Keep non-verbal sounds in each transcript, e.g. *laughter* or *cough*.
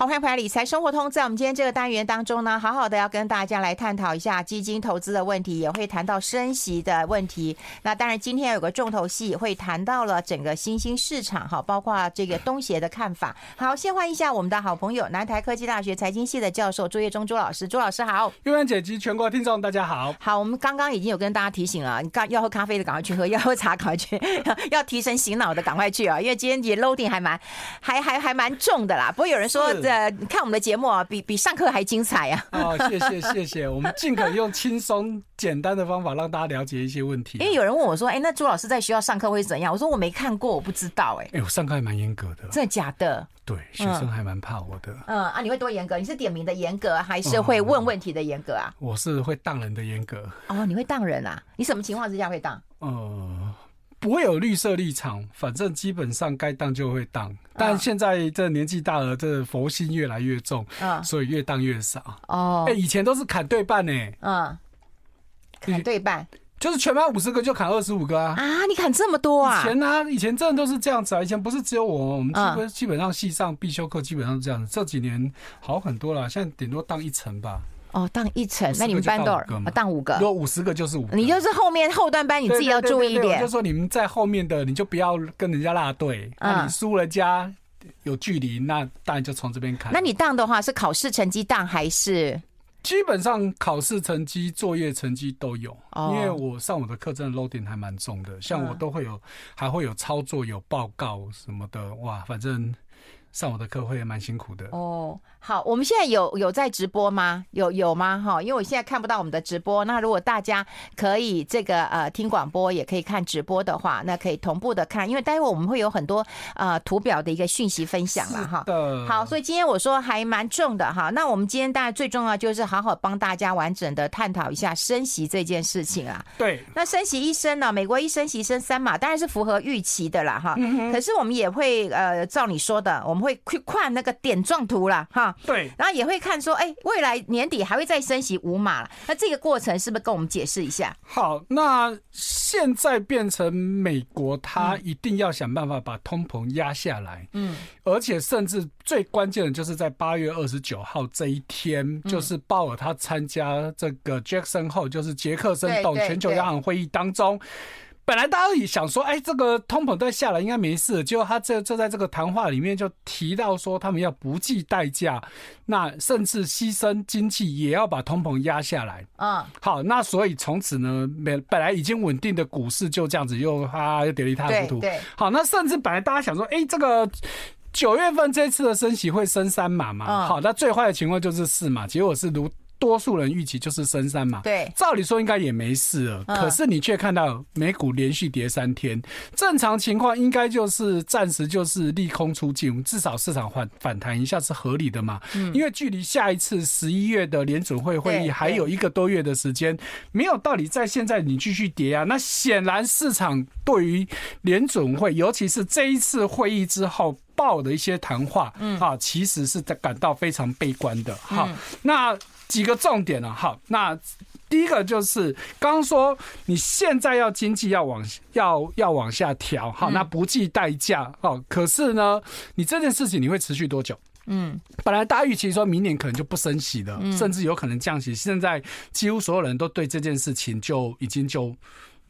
好，欢迎回来，理财生活通。在我们今天这个单元当中呢，好好的要跟大家来探讨一下基金投资的问题，也会谈到升息的问题。那当然，今天有个重头戏，会谈到了整个新兴市场，哈，包括这个东协的看法。好，先欢迎一下我们的好朋友，南台科技大学财经系的教授朱业忠朱老师。朱老师好，玉兰姐及全国听众大家好。好，我们刚刚已经有跟大家提醒了，你刚要喝咖啡的赶快去喝，要喝茶赶快去，*laughs* 要提神醒脑的赶快去啊，因为今天也 loading 还蛮还还还蛮重的啦。不过有人说。呃，看我们的节目啊，比比上课还精彩啊！哦，谢谢谢谢，我们尽可能用轻松简单的方法让大家了解一些问题。因为有人问我说：“哎，那朱老师在学校上课会怎样？”我说：“我没看过，我不知道。”哎，哎，我上课还蛮严格的，真的假的？对，学生还蛮怕我的。嗯啊，你会多严格？你是点名的严格，还是会问问题的严格啊？我是会当人的严格。哦，你会当人啊？你什么情况之下会当？呃。不会有绿色立场，反正基本上该当就会当。但现在这年纪大了，这佛心越来越重，嗯，所以越当越少。哦，哎，以前都是砍对半呢。嗯，砍对半，就是全班五十个就砍二十五个啊！啊，你砍这么多啊？以前呢，以前真的都是这样子啊。以前不是只有我，我们基本基本上系上必修课基本上是这样子。这几年好很多了，现在顶多当一层吧。哦，当一层，那你们班多少？当五个，有五十个就是五个。你就是后面后段班，你自己要注意一点。就说你们在后面的，你就不要跟人家拉队。那你输了家有距离，那当然就从这边看。那你当的话是考试成绩当还是？基本上考试成绩、作业成绩都有。因为我上我的课真的 loading 还蛮重的，像我都会有，还会有操作、有报告什么的。哇，反正。上我的课会蛮辛苦的哦。好，我们现在有有在直播吗？有有吗？哈，因为我现在看不到我们的直播。那如果大家可以这个呃听广播，也可以看直播的话，那可以同步的看。因为待会我们会有很多呃图表的一个讯息分享了哈。好，所以今天我说还蛮重的哈。那我们今天大家最重要就是好好帮大家完整的探讨一下升息这件事情啊。对。那升息一升呢，美国一升息升三码，当然是符合预期的啦哈。可是我们也会呃照你说的，我们。会去看那个点状图了哈，对，然后也会看说，哎，未来年底还会再升息五码了，那这个过程是不是跟我们解释一下？好，那现在变成美国，他一定要想办法把通膨压下来，嗯，而且甚至最关键的就是在八月二十九号这一天，就是鲍尔他参加这个 Jackson Hole，就是杰克森懂全球央行会议当中。本来大家也想说，哎，这个通膨再下来应该没事。结果他这这在这个谈话里面就提到说，他们要不计代价，那甚至牺牲经济也要把通膨压下来。嗯，好，那所以从此呢，本本来已经稳定的股市就这样子又啊又跌了一塌糊涂。对，好，那甚至本来大家想说，哎，这个九月份这次的升息会升三码嘛？好，那最坏的情况就是四码，结果是如。多数人预期就是升三嘛，对，照理说应该也没事了，可是你却看到美股连续跌三天，正常情况应该就是暂时就是利空出尽，至少市场反反弹一下是合理的嘛，因为距离下一次十一月的联准会会议还有一个多月的时间，没有道理在现在你继续跌啊，那显然市场对于联准会，尤其是这一次会议之后报的一些谈话，嗯，啊，其实是在感到非常悲观的，哈，那。几个重点了，好，那第一个就是刚刚说你现在要经济要往要要往下调，好，那不计代价，好，可是呢，你这件事情你会持续多久？嗯，本来大家预期说明年可能就不升息了，甚至有可能降息，现在几乎所有人都对这件事情就已经就。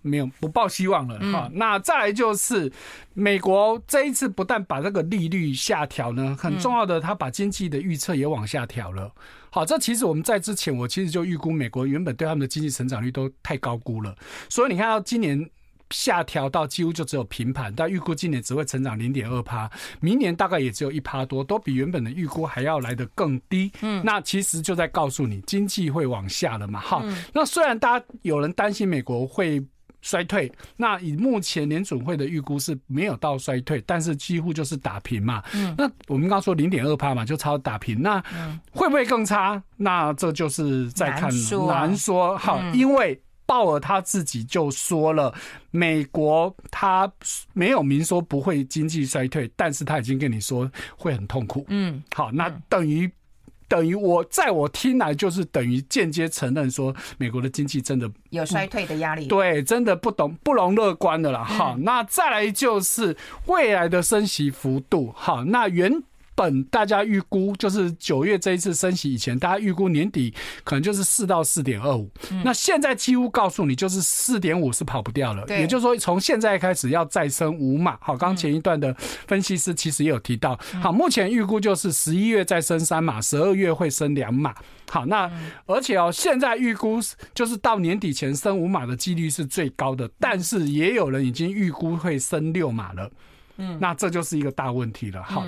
没有不抱希望了哈、嗯，那再来就是美国这一次不但把这个利率下调呢，很重要的，他把经济的预测也往下调了。好，这其实我们在之前我其实就预估美国原本对他们的经济成长率都太高估了，所以你看到今年下调到几乎就只有平盘，但预估今年只会成长零点二趴，明年大概也只有一趴多，都比原本的预估还要来得更低。嗯，那其实就在告诉你经济会往下了嘛。哈，那虽然大家有人担心美国会。衰退，那以目前联准会的预估是没有到衰退，但是几乎就是打平嘛。嗯，那我们刚刚说零点二趴嘛，就超打平，那会不会更差？那这就是在看难说，难说。好，因为鲍尔他自己就说了，美国他没有明说不会经济衰退，但是他已经跟你说会很痛苦。嗯，好，那等于。等于我在我听来就是等于间接承认说，美国的经济真的有衰退的压力，对，真的不懂不容乐观的了哈。那再来就是未来的升息幅度哈，那原。本大家预估就是九月这一次升息以前，大家预估年底可能就是四到四点二五。那现在几乎告诉你，就是四点五是跑不掉了。也就是说，从现在开始要再升五码。好，刚前一段的分析师其实也有提到。好，目前预估就是十一月再升三码，十二月会升两码。好，那而且哦，现在预估就是到年底前升五码的几率是最高的，但是也有人已经预估会升六码了。嗯，那这就是一个大问题了。好，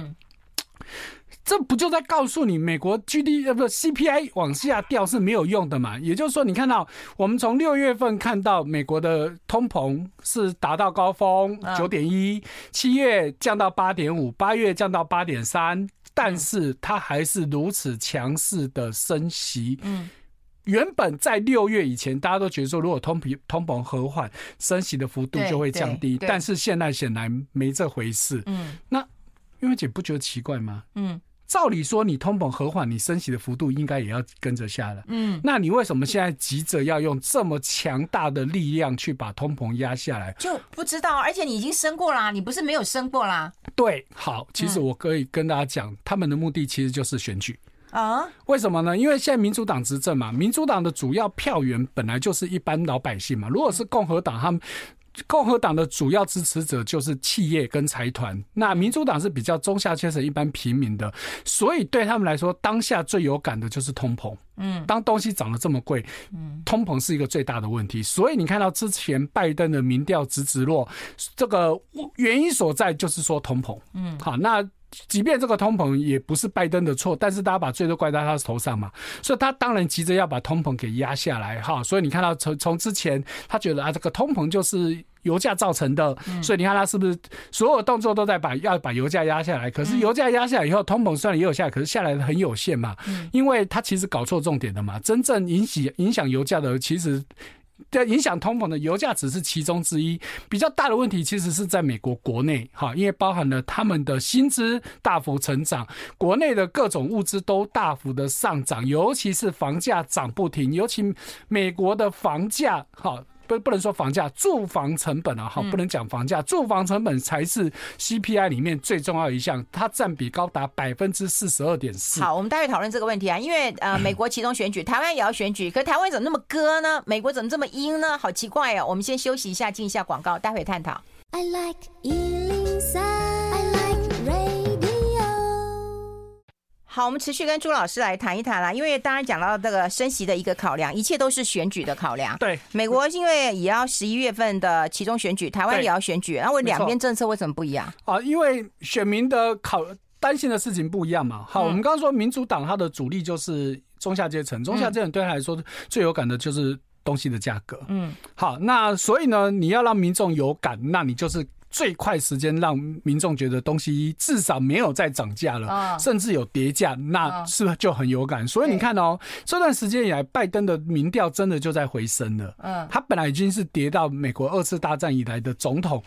这不就在告诉你，美国 GDP 呃不 CPI 往下掉是没有用的嘛？也就是说，你看到我们从六月份看到美国的通膨是达到高峰九点一，七月降到八点五，八月降到八点三。但是它还是如此强势的升息。嗯，原本在六月以前，大家都觉得说，如果通膨通膨和缓，升息的幅度就会降低。但是现在显然没这回事。嗯，那因为姐不觉得奇怪吗？嗯。照理说，你通膨和缓，你升息的幅度应该也要跟着下来。嗯，那你为什么现在急着要用这么强大的力量去把通膨压下来？就不知道，而且你已经升过啦，你不是没有升过啦。对，好，其实我可以跟大家讲，他们的目的其实就是选举啊。为什么呢？因为现在民主党执政嘛，民主党的主要票源本来就是一般老百姓嘛。如果是共和党，他们。共和党的主要支持者就是企业跟财团，那民主党是比较中下阶层、一般平民的，所以对他们来说，当下最有感的就是通膨。嗯，当东西涨得这么贵，嗯，通膨是一个最大的问题。所以你看到之前拜登的民调直直落，这个原因所在就是说通膨。嗯，好，那。即便这个通膨也不是拜登的错，但是大家把罪都怪在他头上嘛，所以他当然急着要把通膨给压下来哈。所以你看到从从之前他觉得啊，这个通膨就是油价造成的，所以你看他是不是所有动作都在把要把油价压下来？可是油价压下来以后，通膨虽然也有下来，可是下来的很有限嘛，因为他其实搞错重点的嘛，真正引起影响油价的其实。在影响通膨的油价只是其中之一，比较大的问题其实是在美国国内哈，因为包含了他们的薪资大幅成长，国内的各种物资都大幅的上涨，尤其是房价涨不停，尤其美国的房价哈。不不能说房价，住房成本啊，哈，不能讲房价，住房成本才是 CPI 里面最重要一项，它占比高达百分之四十二点四。好，我们待会讨论这个问题啊，因为呃，美国其中选举，台湾也要选举，可台湾怎么那么鸽呢？美国怎么这么鹰呢？好奇怪哦。我们先休息一下，进一下广告，待会探讨。I like 好，我们持续跟朱老师来谈一谈啦，因为当然讲到这个升息的一个考量，一切都是选举的考量。对，美国因为也要十一月份的其中选举，台湾也要选举，那为两边政策为什么不一样？啊，因为选民的考担心的事情不一样嘛。好，我们刚刚说民主党它的主力就是中下阶层，中下阶层对他来说最有感的就是东西的价格。嗯，好，那所以呢，你要让民众有感，那你就是。最快时间让民众觉得东西至少没有再涨价了，甚至有跌价，那是不是就很有感？所以你看哦，这段时间以来，拜登的民调真的就在回升了。嗯，他本来已经是跌到美国二次大战以来的总统。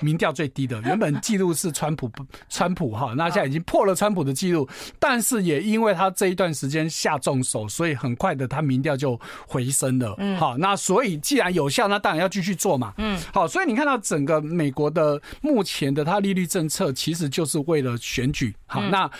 民调最低的，原本记录是川普，川普哈，那现在已经破了川普的记录，但是也因为他这一段时间下重手，所以很快的他民调就回升了。嗯，好，那所以既然有效，那当然要继续做嘛。嗯，好，所以你看到整个美国的目前的他利率政策，其实就是为了选举。好，那。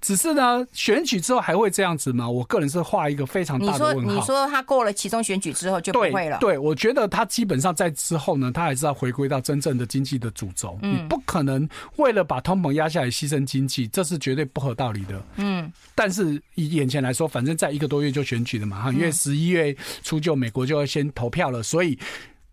只是呢，选举之后还会这样子吗？我个人是画一个非常大的问号。你说，你说他过了其中选举之后就不会了？对，对，我觉得他基本上在之后呢，他还是要回归到真正的经济的主轴。嗯，你不可能为了把通膨压下来牺牲经济，这是绝对不合道理的。嗯，但是以眼前来说，反正在一个多月就选举了嘛，哈，因为十一月初就美国就要先投票了，所以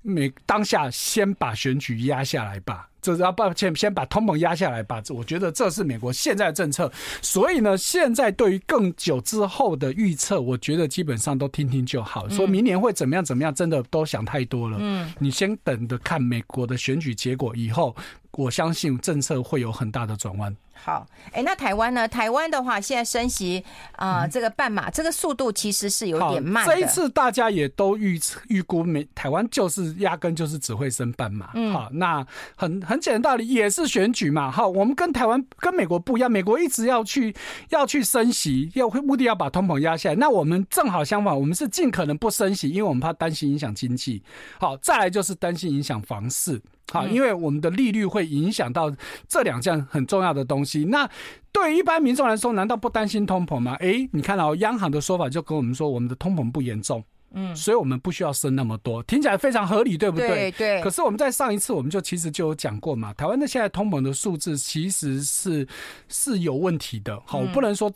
美当下先把选举压下来吧。这是要抱歉，先把通膨压下来吧。我觉得这是美国现在的政策。所以呢，现在对于更久之后的预测，我觉得基本上都听听就好。说明年会怎么样怎么样，真的都想太多了。嗯，你先等着看美国的选举结果以后，我相信政策会有很大的转弯。好，哎、欸，那台湾呢？台湾的话，现在升息啊、呃，这个半码，这个速度其实是有点慢。这一次大家也都预预估，美台湾就是压根就是只会升半码。嗯，好，那很很简单道理，也是选举嘛。好，我们跟台湾跟美国不一样，美国一直要去要去升息，要目的要把通膨压下来。那我们正好相反，我们是尽可能不升息，因为我们怕担心影响经济。好，再来就是担心影响房市。好，因为我们的利率会影响到这两件很重要的东西。那对于一般民众来说，难道不担心通膨吗？哎，你看到央行的说法就跟我们说，我们的通膨不严重，嗯，所以我们不需要升那么多，听起来非常合理，对不对？对对。可是我们在上一次我们就其实就有讲过嘛，台湾的现在通膨的数字其实是是有问题的。好，我不能说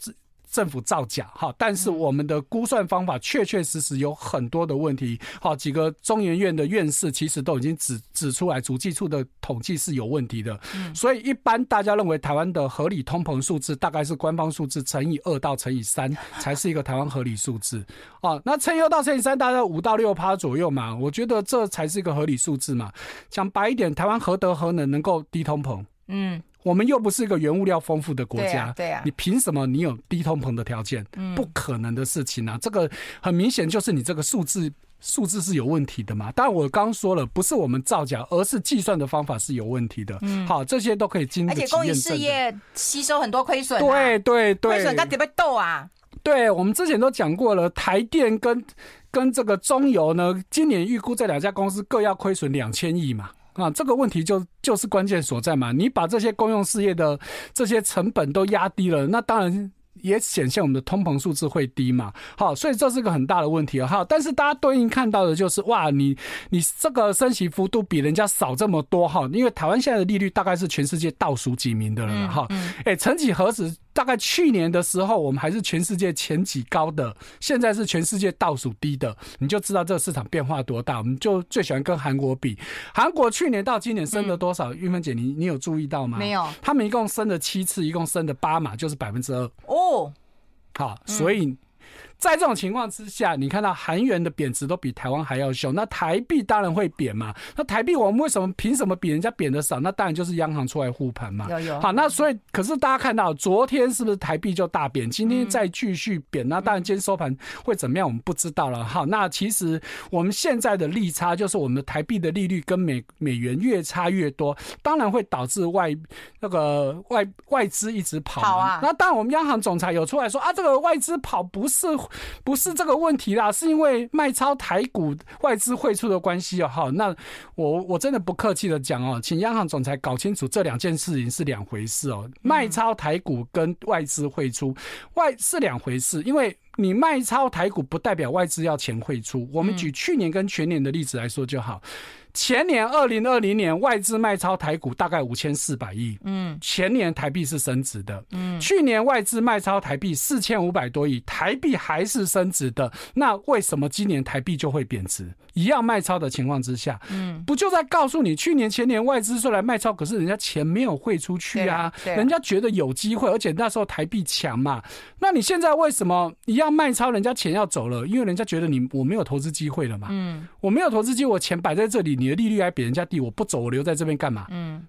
政府造假哈，但是我们的估算方法确确实实有很多的问题。好，几个中研院的院士其实都已经指指出来，主计处的统计是有问题的。所以一般大家认为台湾的合理通膨数字大概是官方数字乘以二到乘以三 *laughs* 才是一个台湾合理数字。哦，那乘以二到乘以三大概五到六趴左右嘛，我觉得这才是一个合理数字嘛。讲白一点，台湾何德何能能够低通膨？嗯。我们又不是一个原物料丰富的国家，对啊，你凭什么你有低通膨的条件？嗯，不可能的事情啊！这个很明显就是你这个数字数字是有问题的嘛。当然我刚刚说了，不是我们造假，而是计算的方法是有问题的。嗯，好，这些都可以经过。而且公益事业吸收很多亏损，对对对，亏损它怎么斗啊？对，我们之前都讲过了，台电跟跟这个中油呢，今年预估这两家公司各要亏损两千亿嘛。啊，这个问题就就是关键所在嘛。你把这些公用事业的这些成本都压低了，那当然也显现我们的通膨数字会低嘛。好，所以这是个很大的问题。哈，但是大家对应看到的就是，哇，你你这个升息幅度比人家少这么多哈。因为台湾现在的利率大概是全世界倒数几名的了哈。哎，曾几何时？大概去年的时候，我们还是全世界前几高的，现在是全世界倒数低的，你就知道这个市场变化多大。我们就最喜欢跟韩国比，韩国去年到今年升了多少？玉芬姐，你你有注意到吗？没有，他们一共升了七次，一共升了八码，就是百分之二。哦，好，所以。在这种情况之下，你看到韩元的贬值都比台湾还要凶，那台币当然会贬嘛。那台币我们为什么凭什么比人家贬的少？那当然就是央行出来护盘嘛。有有。好，那所以可是大家看到昨天是不是台币就大贬？今天再继续贬，那当然今天收盘会怎么样？我们不知道了。好，那其实我们现在的利差就是我们的台币的利率跟美美元越差越多，当然会导致外那个外外资一直跑。跑啊。那当然我们央行总裁有出来说啊，这个外资跑不是。不是这个问题啦，是因为卖超台股外资汇出的关系哦。好，那我我真的不客气的讲哦，请央行总裁搞清楚这两件事情是两回事哦。卖超台股跟外资汇出外是两回事，因为你卖超台股不代表外资要钱汇出。我们举去年跟全年的例子来说就好。前年二零二零年外资卖超台股大概五千四百亿，嗯，前年台币是升值的，嗯，去年外资卖超台币四千五百多亿，台币还是升值的，那为什么今年台币就会贬值？一样卖超的情况之下，嗯，不就在告诉你，去年前年外资虽然卖超，可是人家钱没有汇出去啊，人家觉得有机会，而且那时候台币强嘛，那你现在为什么一样卖超，人家钱要走了？因为人家觉得你我没有投资机会了嘛，嗯，我没有投资机会，我钱摆在这里，你的利率还比人家低，我不走，我留在这边干嘛？嗯，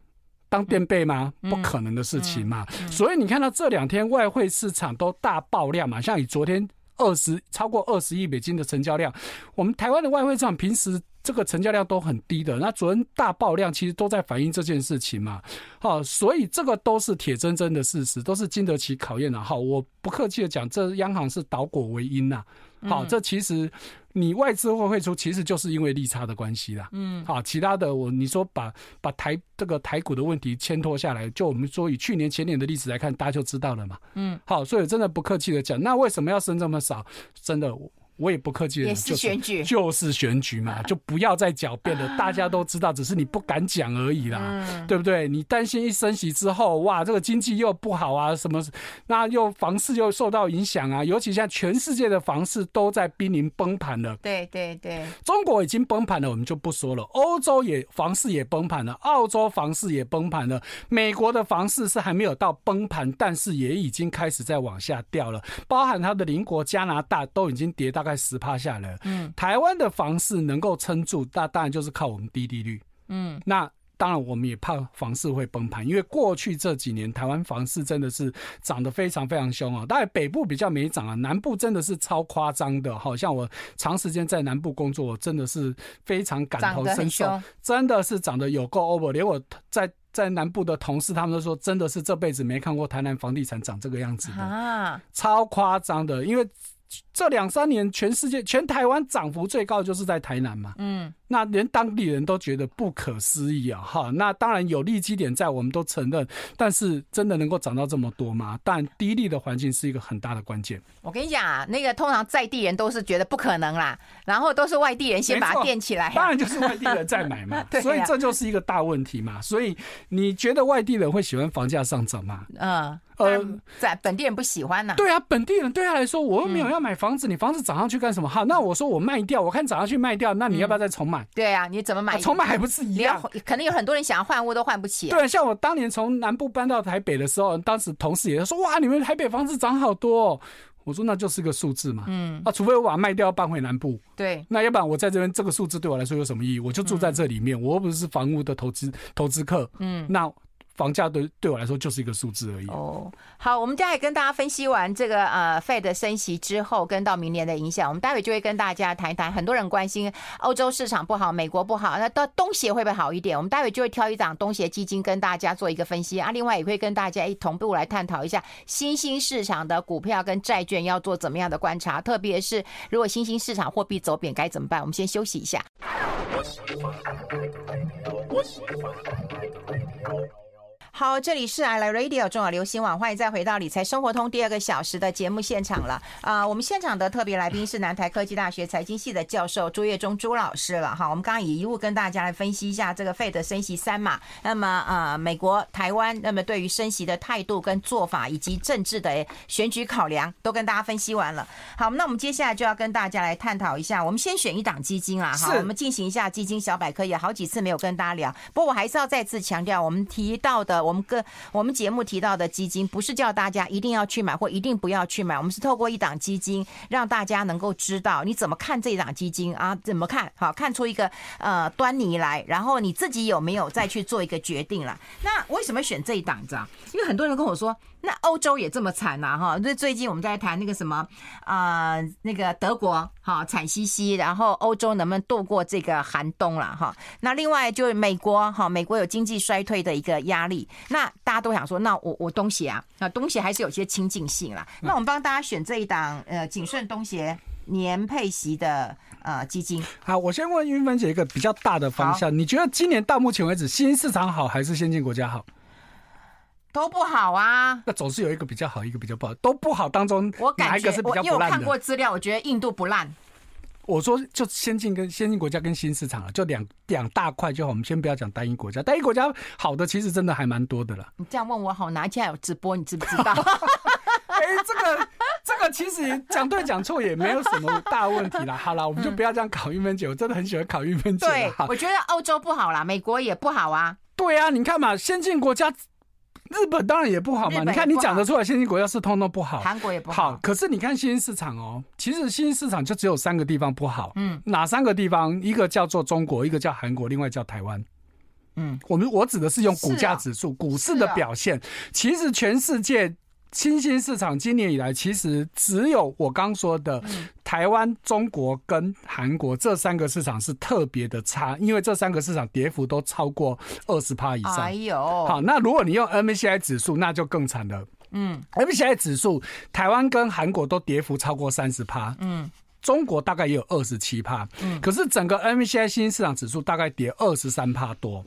当垫背吗？不可能的事情嘛。所以你看到这两天外汇市场都大爆量嘛，像以昨天二十超过二十亿美金的成交量，我们台湾的外汇市场平时这个成交量都很低的，那昨天大爆量其实都在反映这件事情嘛。好，所以这个都是铁铮铮的事实，都是经得起考验的。好，我不客气的讲，这央行是倒果为因呐。好，这其实。你外资会汇出，其实就是因为利差的关系啦。嗯，好，其他的我你说把把台这个台股的问题牵拖下来，就我们说以去年前年的例子来看，大家就知道了嘛。嗯，好，所以真的不客气的讲，那为什么要升这么少？真的。我也不客气的，就是选举，就是选举嘛，*laughs* 就不要再狡辩了。大家都知道，只是你不敢讲而已啦，对不对？你担心一升息之后，哇，这个经济又不好啊，什么，那又房市又受到影响啊。尤其现在全世界的房市都在濒临崩盘了。对对对，中国已经崩盘了，我们就不说了。欧洲也房市也崩盘了，澳洲房市也崩盘了，美国的房市是还没有到崩盘，但是也已经开始在往下掉了。包含它的邻国加拿大都已经跌大概。在十趴下来，嗯，台湾的房市能够撑住，那当然就是靠我们低利率，嗯，那当然我们也怕房市会崩盘，因为过去这几年台湾房市真的是涨得非常非常凶啊，当然北部比较没涨啊，南部真的是超夸张的，好像我长时间在南部工作，我真的是非常感同身受，真的是涨得有够 over，连我在在南部的同事他们都说，真的是这辈子没看过台南房地产涨这个样子的。啊，超夸张的，因为。这两三年全世界全台湾涨幅最高就是在台南嘛。嗯。那连当地人都觉得不可思议啊！哈，那当然有利基点在，我们都承认。但是真的能够涨到这么多吗？但低利的环境是一个很大的关键。我跟你讲啊，那个通常在地人都是觉得不可能啦，然后都是外地人先把它垫起来。当然就是外地人在买嘛，*laughs* 对啊、所以这就是一个大问题嘛。所以你觉得外地人会喜欢房价上涨吗？嗯。呃，在本地人不喜欢呐、啊。对啊，本地人对他来说，我又没有要买房子，嗯、你房子涨上去干什么？哈，那我说我卖掉，我看涨上去卖掉，那你要不要再重买？嗯、对啊，你怎么买？重买还不是一样？可能有很多人想要换屋都换不起、啊。对，像我当年从南部搬到台北的时候，当时同事也说：“哇，你们台北房子涨好多、哦。”我说：“那就是个数字嘛。”嗯，啊，除非我把它卖掉搬回南部。对，那要不然我在这边这个数字对我来说有什么意义？我就住在这里面，嗯、我又不是房屋的投资投资客。嗯，那。房价对对我来说就是一个数字而已。哦，好，我们待会跟大家分析完这个呃 Fed 升息之后跟到明年的影响，我们待会就会跟大家谈一谈。很多人关心欧洲市场不好，美国不好，那到东协会不会好一点？我们待会就会挑一档东协基金跟大家做一个分析啊。另外也会跟大家一同步来探讨一下新兴市场的股票跟债券要做怎么样的观察，特别是如果新兴市场货币走贬该怎么办？我们先休息一下。好，这里是 I Like Radio 中广流行网，欢迎再回到理财生活通第二个小时的节目现场了。啊、呃，我们现场的特别来宾是南台科技大学财经系的教授朱月忠朱老师了。哈，我们刚刚也一路跟大家来分析一下这个 Fed 升息三码，那么呃，美国、台湾，那么对于升息的态度跟做法，以及政治的选举考量，都跟大家分析完了。好，那我们接下来就要跟大家来探讨一下，我们先选一档基金啊，哈，我们进行一下基金小百科，也好几次没有跟大家聊，不过我还是要再次强调，我们提到的。我们跟我们节目提到的基金，不是叫大家一定要去买或一定不要去买，我们是透过一档基金，让大家能够知道你怎么看这一档基金啊，怎么看好，看出一个呃端倪来，然后你自己有没有再去做一个决定了？那为什么选这一档子啊？因为很多人跟我说。那欧洲也这么惨呐，哈！那最近我们在谈那个什么啊、那个德国哈惨兮兮，然后欧洲能不能度过这个寒冬了哈？那另外就是美国哈，美国有经济衰退的一个压力，那大家都想说，那我我东协啊，那东协还是有些亲近性啦。那我们帮大家选这一档呃谨慎东协年配息的呃基金。好，我先问云芬姐一个比较大的方向，你觉得今年到目前为止，新兴市场好还是先进国家好？都不好啊，那总是有一个比较好，一个比较不好。都不好当中，我感觉哪一个是比较不烂的？我有看过资料，我觉得印度不烂。我说就先进跟先进国家跟新市场了，就两两大块就好。我们先不要讲单一国家，单一国家好的其实真的还蛮多的了。你这样问我好，哪一天有直播？你知不知道？*laughs* *laughs* 哎、欸，这个这个其实讲对讲错也没有什么大问题啦。好啦，我们就不要这样考韵芬姐，我真的很喜欢考韵芬姐。对，我觉得欧洲不好啦，美国也不好啊。对啊，你看嘛，先进国家。日本当然也不好嘛，你看你讲得出来，新兴国家是通通不好，韩国也不好。好，可是你看新兴市场哦，其实新兴市场就只有三个地方不好，嗯，哪三个地方？一个叫做中国，一个叫韩国，另外叫台湾。嗯，我们我指的是用股价指数、股市的表现，其实全世界。新兴市场今年以来，其实只有我刚说的台湾、中国跟韩国这三个市场是特别的差，因为这三个市场跌幅都超过二十趴以上。哎呦，好，那如果你用 MSCI 指数，那就更惨了。嗯，MSCI 指数，台湾跟韩国都跌幅超过三十趴。嗯，中国大概也有二十七趴。嗯，可是整个 MSCI 新兴市场指数大概跌二十三趴多。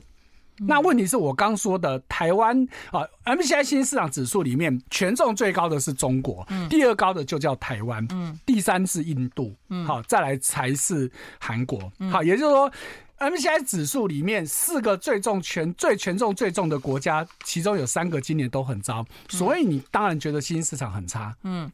那问题是我刚说的台湾啊，MSCI 新兴市场指数里面权重最高的是中国，第二高的就叫台湾，嗯。第三是印度，好，再来才是韩国，好，也就是说，MSCI 指数里面四个最重权最权重最重的国家，其中有三个今年都很糟，所以你当然觉得新兴市场很差，嗯。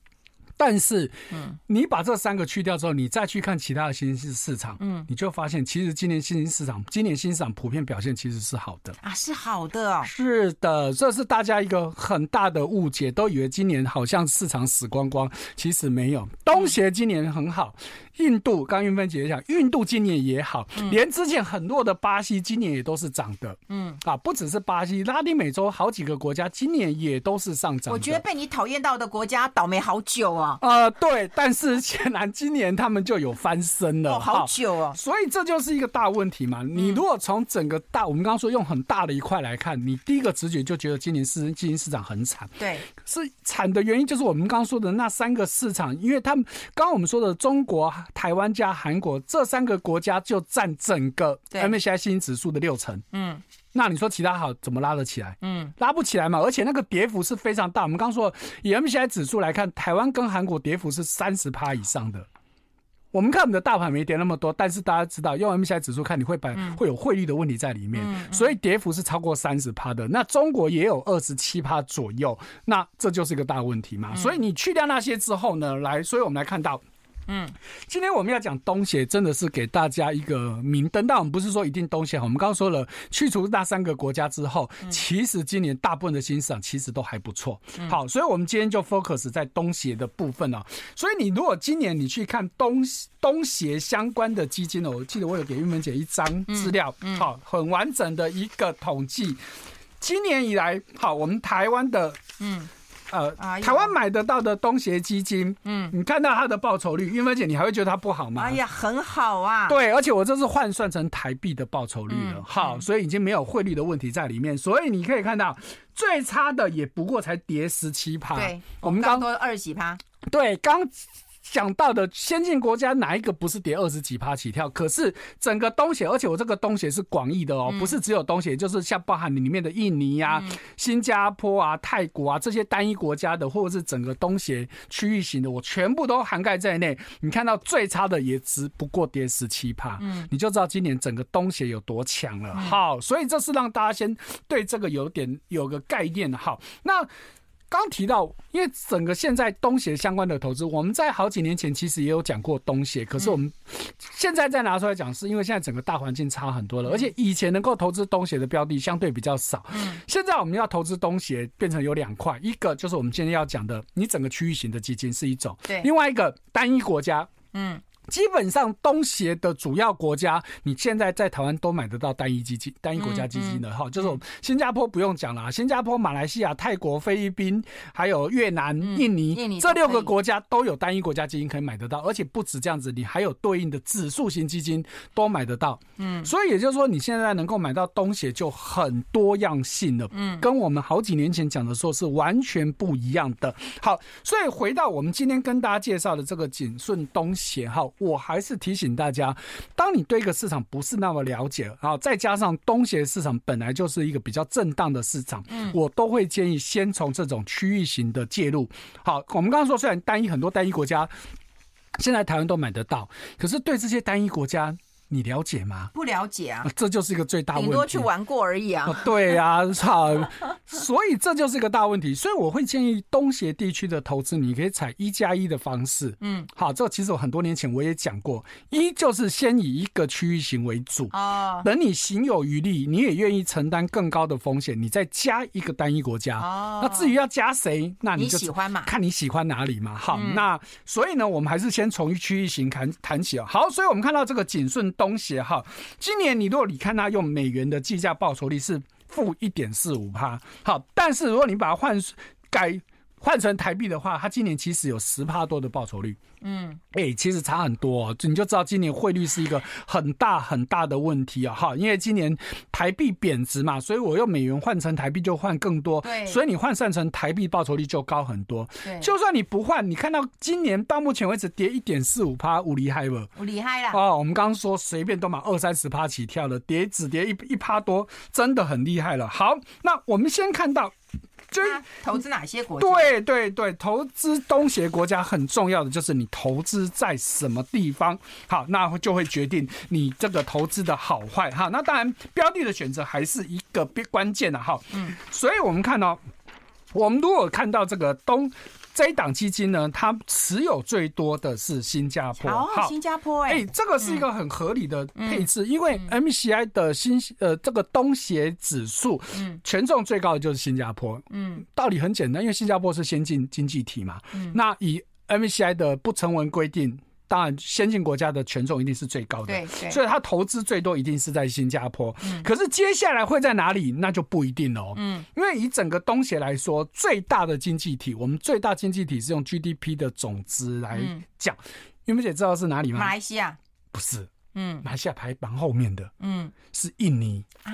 但是，嗯，你把这三个去掉之后，你再去看其他的新兴市场，嗯，你就发现其实今年新兴市场，今年新兴市场普遍表现其实是好的啊，是好的哦，是的，这是大家一个很大的误解，都以为今年好像市场死光光，其实没有，东协今年很好。印度，刚云芬姐讲，印度今年也好，连之前很弱的巴西今年也都是涨的。嗯，啊，不只是巴西，拉丁美洲好几个国家今年也都是上涨。我觉得被你讨厌到的国家倒霉好久啊。啊。呃，对，但是显然今年他们就有翻身了，哦，好久哦。所以这就是一个大问题嘛。你如果从整个大，我们刚刚说用很大的一块来看，你第一个直觉就觉得今年市基金市场很惨。对，是惨的原因就是我们刚刚说的那三个市场，因为他们刚刚我们说的中国、台湾加韩国这三个国家就占整个 MSCI 新兴指数的六成。嗯。那你说其他好怎么拉得起来？嗯，拉不起来嘛。而且那个跌幅是非常大。我们刚刚说以 MSCI 指数来看，台湾跟韩国跌幅是三十趴以上的。我们看我们的大盘没跌那么多，但是大家知道用 MSCI 指数看，你会把会有汇率的问题在里面，所以跌幅是超过三十趴的。那中国也有二十七趴左右，那这就是一个大问题嘛。所以你去掉那些之后呢，来，所以我们来看到。嗯，今天我们要讲东协，真的是给大家一个明灯。但我们不是说一定东协，我们刚刚说了，去除那三个国家之后，其实今年大部分的新市场其实都还不错。好，所以我们今天就 focus 在东协的部分啊。所以你如果今年你去看东东协相关的基金呢，我记得我有给玉门姐一张资料，好，很完整的一个统计。今年以来，好，我们台湾的，嗯。呃，台湾买得到的东协基金，嗯，你看到它的报酬率，韵芬姐，你还会觉得它不好吗？哎呀，很好啊。对，而且我这是换算成台币的报酬率了，嗯、好，所以已经没有汇率的问题在里面，所以你可以看到最差的也不过才跌十七趴。对，我们刚刚二十几趴。对，刚。讲到的先进国家哪一个不是跌二十几趴起跳？可是整个东协，而且我这个东协是广义的哦，不是只有东协，就是像包含里面的印尼啊、新加坡啊、泰国啊这些单一国家的，或者是整个东协区域型的，我全部都涵盖在内。你看到最差的也只不过跌十七趴，你就知道今年整个东协有多强了。好，所以这是让大家先对这个有点有个概念。好，那。刚提到，因为整个现在东协相关的投资，我们在好几年前其实也有讲过东协，可是我们现在再拿出来讲，是因为现在整个大环境差很多了，而且以前能够投资东协的标的相对比较少。现在我们要投资东协，变成有两块，一个就是我们今天要讲的，你整个区域型的基金是一种，对，另外一个单一国家，嗯。基本上东协的主要国家，你现在在台湾都买得到单一基金、单一国家基金的哈，就是我们新加坡不用讲了，新加坡、马来西亚、泰国、菲律宾，还有越南、印尼，这六个国家都有单一国家基金可以买得到，而且不止这样子，你还有对应的指数型基金都买得到。嗯，所以也就是说，你现在能够买到东协就很多样性了，嗯，跟我们好几年前讲的时候是完全不一样的。好，所以回到我们今天跟大家介绍的这个景顺东协哈。我还是提醒大家，当你对一个市场不是那么了解，然后再加上东协市场本来就是一个比较震荡的市场，嗯，我都会建议先从这种区域型的介入。好，我们刚刚说，虽然单一很多单一国家现在台湾都买得到，可是对这些单一国家。你了解吗？不了解啊，这就是一个最大问题。顶多去玩过而已啊。对呀，*laughs* 操！所以这就是一个大问题。所以我会建议东协地区的投资，你可以采一加一的方式。嗯，好，这其实我很多年前我也讲过，一就是先以一个区域型为主。哦。等你行有余力，你也愿意承担更高的风险，你再加一个单一国家。哦。那至于要加谁，那你就喜欢嘛？看你喜欢哪里嘛。好，那所以呢，我们还是先从区域型谈谈起啊。好，所以我们看到这个景顺。东协哈，今年你如果你看他用美元的计价报酬率是负一点四五趴，好，但是如果你把它换改换成台币的话，它今年其实有十趴多的报酬率。嗯，哎、欸，其实差很多，哦，你就知道今年汇率是一个很大很大的问题啊！哈，因为今年台币贬值嘛，所以我用美元换成台币就换更多，对，所以你换算成台币报酬率就高很多。对，就算你不换，你看到今年到目前为止跌一点四五趴，五厉害不？五厉害啦！哦，我们刚刚说随便都买二三十趴起跳了，跌只跌一一趴多，真的很厉害了。好，那我们先看到。就投资哪些国家？对对对，投资东协国家很重要的就是你投资在什么地方，好，那就会决定你这个投资的好坏哈。那当然，标的的选择还是一个关键的哈。嗯，所以我们看到，我们如果看到这个东。这一档基金呢，它持有最多的是新加坡。好，新加坡哎、欸，这个是一个很合理的配置，因为 MSCI 的新呃这个东协指数，嗯，权重最高的就是新加坡。嗯，道理很简单，因为新加坡是先进经济体嘛。嗯，那以 MSCI 的不成文规定。当然先进国家的权重一定是最高的，所以它投资最多一定是在新加坡。嗯，可是接下来会在哪里，那就不一定哦。嗯，因为以整个东协来说，最大的经济体，我们最大经济体是用 GDP 的总值来讲。玉梅姐知道是哪里吗？马来西亚？不是，嗯，马来西亚排榜后面的，嗯，是印尼啊。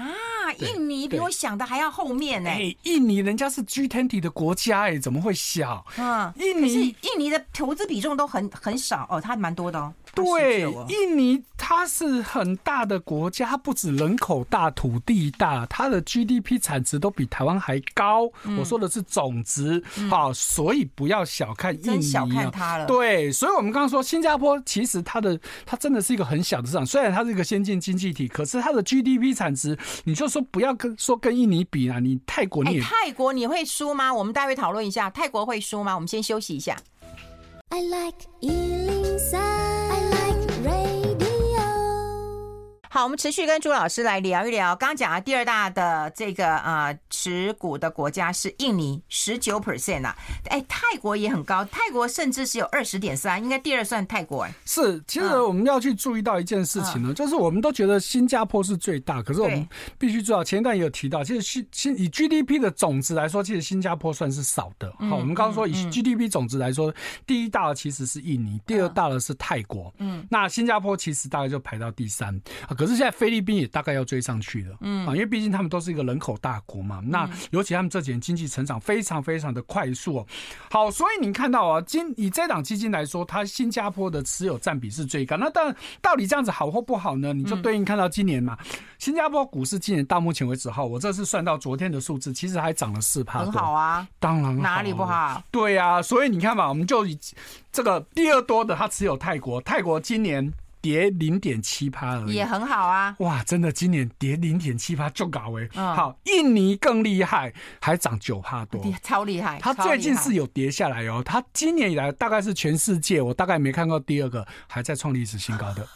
印尼比我想的还要后面呢。哎，印尼人家是 G20 的国家，哎，怎么会小？嗯，印尼印尼的投资比重都很很少哦，它蛮多的哦。对，印尼它是很大的国家，它不止人口大、土地大，它的 GDP 产值都比台湾还高。我说的是总值，好，所以不要小看印尼，小看它了。对，所以我们刚刚说新加坡其实它的它真的是一个很小的市场，虽然它是一个先进经济体，可是它的 GDP 产值，你就说不要跟说跟印尼比啊，你泰国你也泰国你会输吗？我们待会讨论一下泰国会输吗？我们先休息一下。I like 好，我们持续跟朱老师来聊一聊。刚刚讲的第二大的这个呃持股的国家是印尼，十九 percent 啊。哎，泰国也很高，泰国甚至是有二十点三，应该第二算泰国哎。是，其实我们要去注意到一件事情呢，嗯、就是我们都觉得新加坡是最大，可是我们必须知道，前一段也有提到，其实新新以 GDP 的总值来说，其实新加坡算是少的。好，我们刚刚说以 GDP 总值来说，第一大的其实是印尼，第二大的是泰国。嗯，那新加坡其实大概就排到第三啊。可是现在菲律宾也大概要追上去了，嗯啊，因为毕竟他们都是一个人口大国嘛，那尤其他们这几年经济成长非常非常的快速哦。好，所以你看到啊，今以这档基金来说，它新加坡的持有占比是最高。那当然，到底这样子好或不好呢？你就对应看到今年嘛，新加坡股市今年到目前为止哈，我这是算到昨天的数字，其实还涨了四趴，很好啊。当然，哪里不好？对呀，所以你看嘛，我们就以这个第二多的，它持有泰国，泰国今年。跌零点七趴而已，也很好啊！哇，真的，今年跌零点七趴就搞哎。好，印尼更厉害，还涨九趴多，超厉害。它最近是有跌下来哦。它今年以来大概是全世界，我大概没看过第二个还在创历史新高的。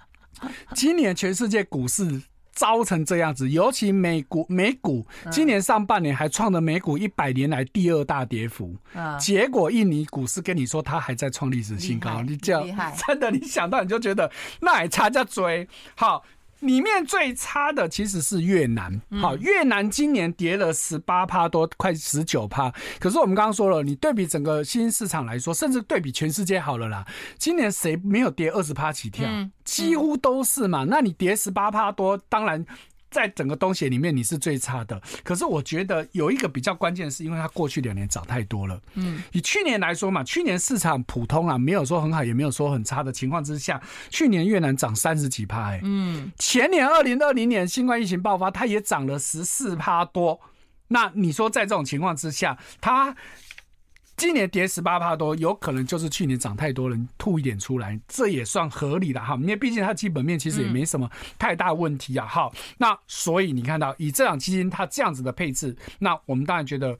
*laughs* 今年全世界股市。糟成这样子，尤其美股，美股今年上半年还创了美股一百年来第二大跌幅，嗯，结果印尼股市跟你说它还在创历史新高，你这样 *laughs* 真的，你想到你就觉得那还差价追好。里面最差的其实是越南，好，越南今年跌了十八趴多，快十九趴。可是我们刚刚说了，你对比整个新兴市场来说，甚至对比全世界好了啦，今年谁没有跌二十趴起跳？几乎都是嘛。那你跌十八趴多，当然。在整个东协里面，你是最差的。可是我觉得有一个比较关键的是，因为它过去两年涨太多了。嗯，以去年来说嘛，去年市场普通啊，没有说很好，也没有说很差的情况之下，去年越南涨三十几趴，哎，嗯，前年二零二零年新冠疫情爆发，它也涨了十四趴多。那你说在这种情况之下，它。今年跌十八帕多，有可能就是去年涨太多人吐一点出来，这也算合理的哈。因为毕竟它基本面其实也没什么太大问题啊。好，那所以你看到以这档基金它这样子的配置，那我们当然觉得，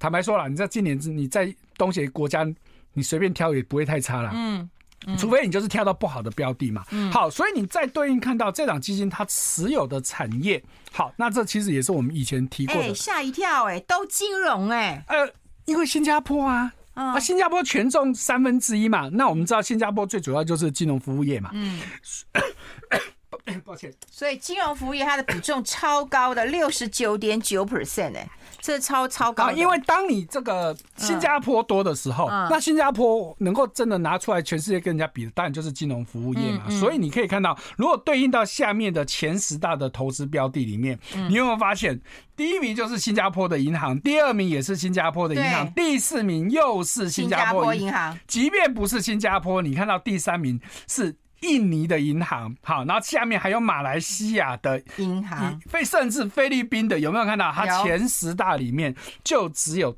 坦白说了，你在今年你在东协国家，你随便挑也不会太差了。嗯，除非你就是挑到不好的标的嘛。嗯，好，所以你再对应看到这档基金它持有的产业，好，那这其实也是我们以前提过的。吓一跳哎，都金融哎，呃。因为新加坡啊，啊，新加坡权重三分之一嘛，那我们知道新加坡最主要就是金融服务业嘛。嗯，抱歉。所以金融服务业它的比重超高的六十九点九 percent 哎。这超超高，因为当你这个新加坡多的时候，那新加坡能够真的拿出来全世界跟人家比的，当然就是金融服务业嘛。嗯嗯、所以你可以看到，如果对应到下面的前十大的投资标的里面，嗯、你有没有发现，第一名就是新加坡的银行，第二名也是新加坡的银行，第四名又是新加坡银行。即便不是新加坡，你看到第三名是。印尼的银行，好，然后下面还有马来西亚的银行，非甚至菲律宾的，有没有看到？它前十大里面就只有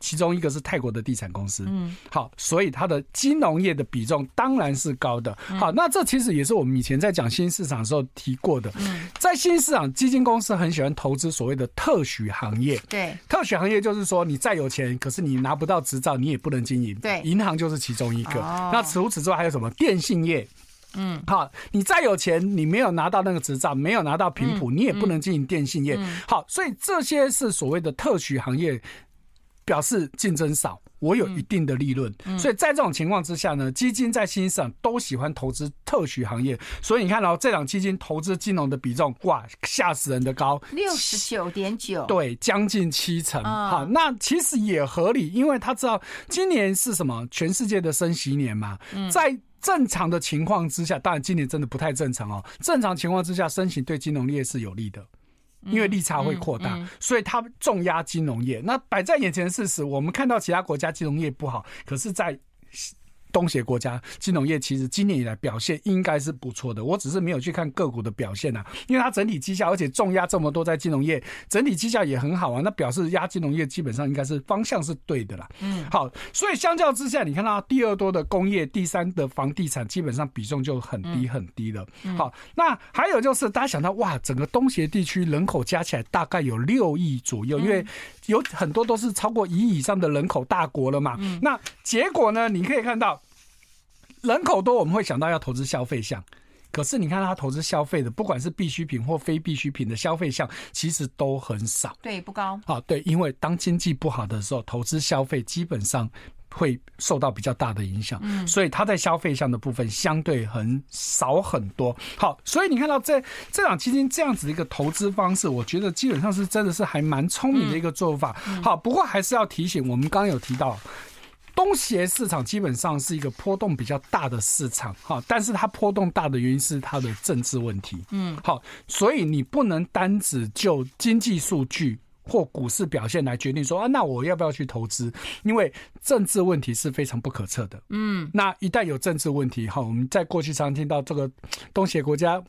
其中一个是泰国的地产公司。嗯，好，所以它的金融业的比重当然是高的。好，那这其实也是我们以前在讲新市场的时候提过的。嗯，在新市场，基金公司很喜欢投资所谓的特许行业。对，特许行业就是说你再有钱，可是你拿不到执照，你也不能经营。对，银行就是其中一个。那除此之外还有什么？电信业。嗯，好，你再有钱，你没有拿到那个执照，没有拿到频谱，你也不能经营电信业。好，所以这些是所谓的特许行业，表示竞争少。我有一定的利润。嗯、所以在这种情况之下呢，基金在新兴市场都喜欢投资特许行业。所以你看到这档基金投资金融的比重，哇，吓死人的高，六十九点九，对，将近七成。哦、好，那其实也合理，因为他知道今年是什么，全世界的升息年嘛，在。正常的情况之下，当然今年真的不太正常哦。正常情况之下，升息对金融业是有利的，因为利差会扩大，所以它重压金融业。那摆在眼前的事实，我们看到其他国家金融业不好，可是，在东协国家金融业其实今年以来表现应该是不错的，我只是没有去看个股的表现啊，因为它整体绩效，而且重压这么多在金融业，整体绩效也很好啊，那表示压金融业基本上应该是方向是对的啦。嗯，好，所以相较之下，你看到第二多的工业，第三的房地产，基本上比重就很低很低了。好，那还有就是大家想到哇，整个东协地区人口加起来大概有六亿左右，因为有很多都是超过一亿以上的人口大国了嘛。那结果呢，你可以看到。人口多，我们会想到要投资消费项，可是你看他投资消费的，不管是必需品或非必需品的消费项，其实都很少，对，不高。啊，对，因为当经济不好的时候，投资消费基本上会受到比较大的影响，嗯，所以他在消费项的部分相对很少很多。好，所以你看到这这档基金这样子的一个投资方式，我觉得基本上是真的是还蛮聪明的一个做法。好，不过还是要提醒，我们刚刚有提到。东协市场基本上是一个波动比较大的市场，哈，但是它波动大的原因是它的政治问题，嗯，好，所以你不能单只就经济数据或股市表现来决定说啊，那我要不要去投资？因为政治问题是非常不可测的，嗯，那一旦有政治问题，哈，我们在过去常听到这个东协国家。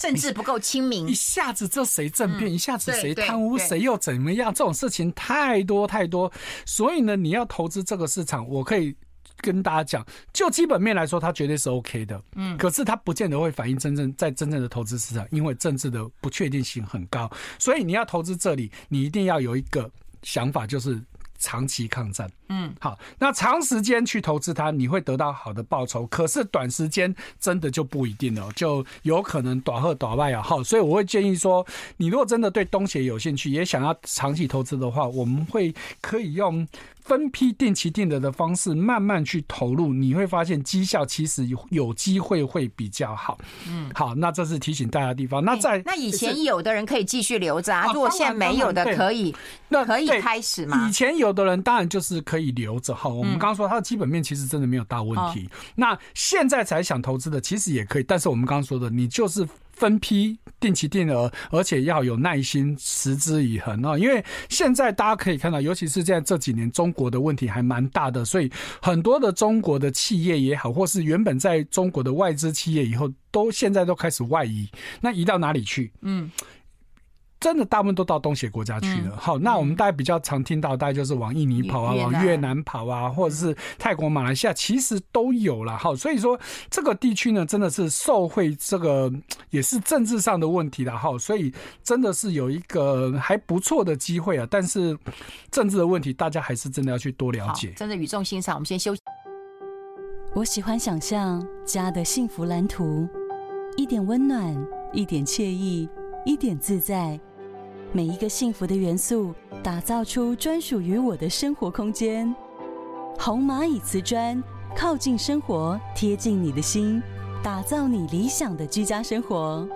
政治不够清明，一下子这谁政变，嗯、一下子谁贪污，谁又怎么样？这种事情太多太多，所以呢，你要投资这个市场，我可以跟大家讲，就基本面来说，它绝对是 OK 的。嗯，可是它不见得会反映真正在真正的投资市场，因为政治的不确定性很高，所以你要投资这里，你一定要有一个想法，就是。长期抗战，嗯，好，那长时间去投资它，你会得到好的报酬。可是短时间真的就不一定了，就有可能短贺短卖啊。好，所以我会建议说，你如果真的对东协有兴趣，也想要长期投资的话，我们会可以用。分批定期定额的方式慢慢去投入，你会发现绩效其实有有机会会比较好。嗯，好，那这是提醒大家的地方。那在、欸、那以前有的人可以继续留着啊，如果现在没有的可以，那可以开始吗？以前有的人当然就是可以留着哈。我们刚刚说它的基本面其实真的没有大问题。那现在才想投资的其实也可以，但是我们刚刚说的，你就是。分批定期定额，而且要有耐心，持之以恒啊！因为现在大家可以看到，尤其是在这几年，中国的问题还蛮大的，所以很多的中国的企业也好，或是原本在中国的外资企业，以后都现在都开始外移，那移到哪里去？嗯。真的大部分都到东协国家去了。好，那我们大家比较常听到，大概就是往印尼跑啊，往越南跑啊，或者是泰国、马来西亚，其实都有了。好，所以说这个地区呢，真的是受惠这个也是政治上的问题了。好，所以真的是有一个还不错的机会啊。但是政治的问题，大家还是真的要去多了解。真的语重心长，我们先休息。我喜欢想象家的幸福蓝图，一点温暖，一点惬意，一点自在。每一个幸福的元素，打造出专属于我的生活空间。红蚂蚁瓷砖，靠近生活，贴近你的心，打造你理想的居家生活。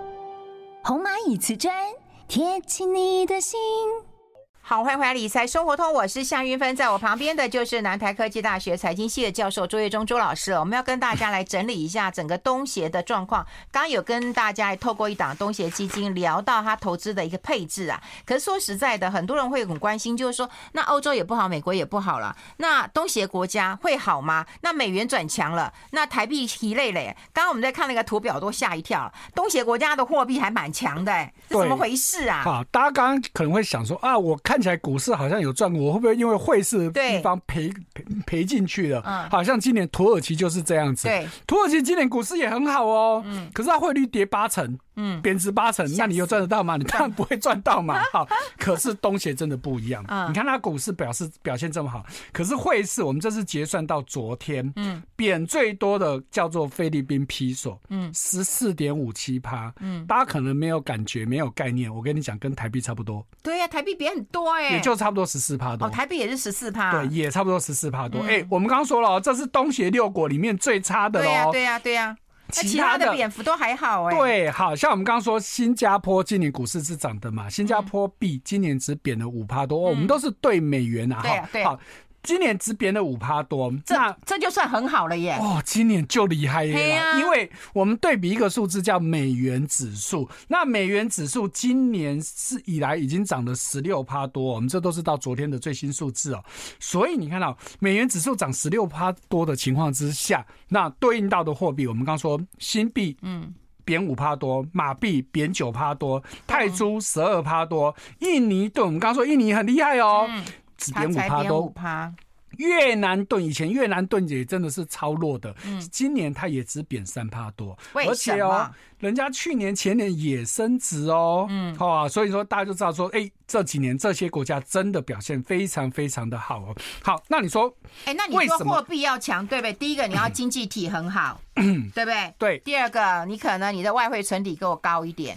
红蚂蚁瓷砖，贴近你的心。好，欢迎回来理财生活通，我是夏云芬，在我旁边的就是南台科技大学财经系的教授朱月忠朱老师。我们要跟大家来整理一下整个东协的状况。刚刚有跟大家透过一档东协基金聊到他投资的一个配置啊。可是说实在的，很多人会很关心，就是说那欧洲也不好，美国也不好了，那东协国家会好吗？那美元转强了，那台币疲累嘞。刚刚我们在看那个图表，都吓一跳。东协国家的货币还蛮强的，哎，这怎么回事啊？好，大家刚刚可能会想说啊，我看。看起来股市好像有赚，我会不会因为汇市的地方赔赔赔进去了？嗯，好像今年土耳其就是这样子。对，土耳其今年股市也很好哦。嗯，可是它汇率跌八成。嗯，贬值八成，那你又赚得到吗？你当然不会赚到嘛。*laughs* 好，可是东协真的不一样。你看它股市表示表现这么好，可是汇市我们这次结算到昨天，嗯，贬最多的叫做菲律宾披索，嗯，十四点五七趴，嗯，大家可能没有感觉，没有概念。我跟你讲，跟台币差不多。对呀，台币贬很多哎，也就差不多十四趴多。哦，台币也是十四趴。对，也差不多十四趴多。哎，我们刚刚说了，这是东协六国里面最差的喽。对呀，对呀，对呀。其他的蝙蝠都还好哎，对，好像我们刚刚说新加坡今年股市是涨的嘛，新加坡币今年只贬了五趴多，我们都是对美元啊，哈，好。今年只贬了五趴多，那这就算很好了耶！哦，今年就厉害了，因为我们对比一个数字叫美元指数，那美元指数今年是以来已经涨了十六趴多，我们这都是到昨天的最新数字哦。所以你看到美元指数涨十六趴多的情况之下，那对应到的货币，我们刚说新币嗯贬五趴多，马币贬九趴多，泰铢十二趴多，印尼对我们刚说印尼很厉害哦。只点五趴多，越南盾以前越南盾也真的是超弱的，嗯，今年它也只贬三趴多，而且哦，人家去年前年也升值哦，嗯，好，所以说大家就知道说，哎，这几年这些国家真的表现非常非常的好哦。好，那你说，哎，那你说货币要强，对不对？第一个你要经济体很好，嗯，对不对？对。第二个，你可能你的外汇存底给我高一点。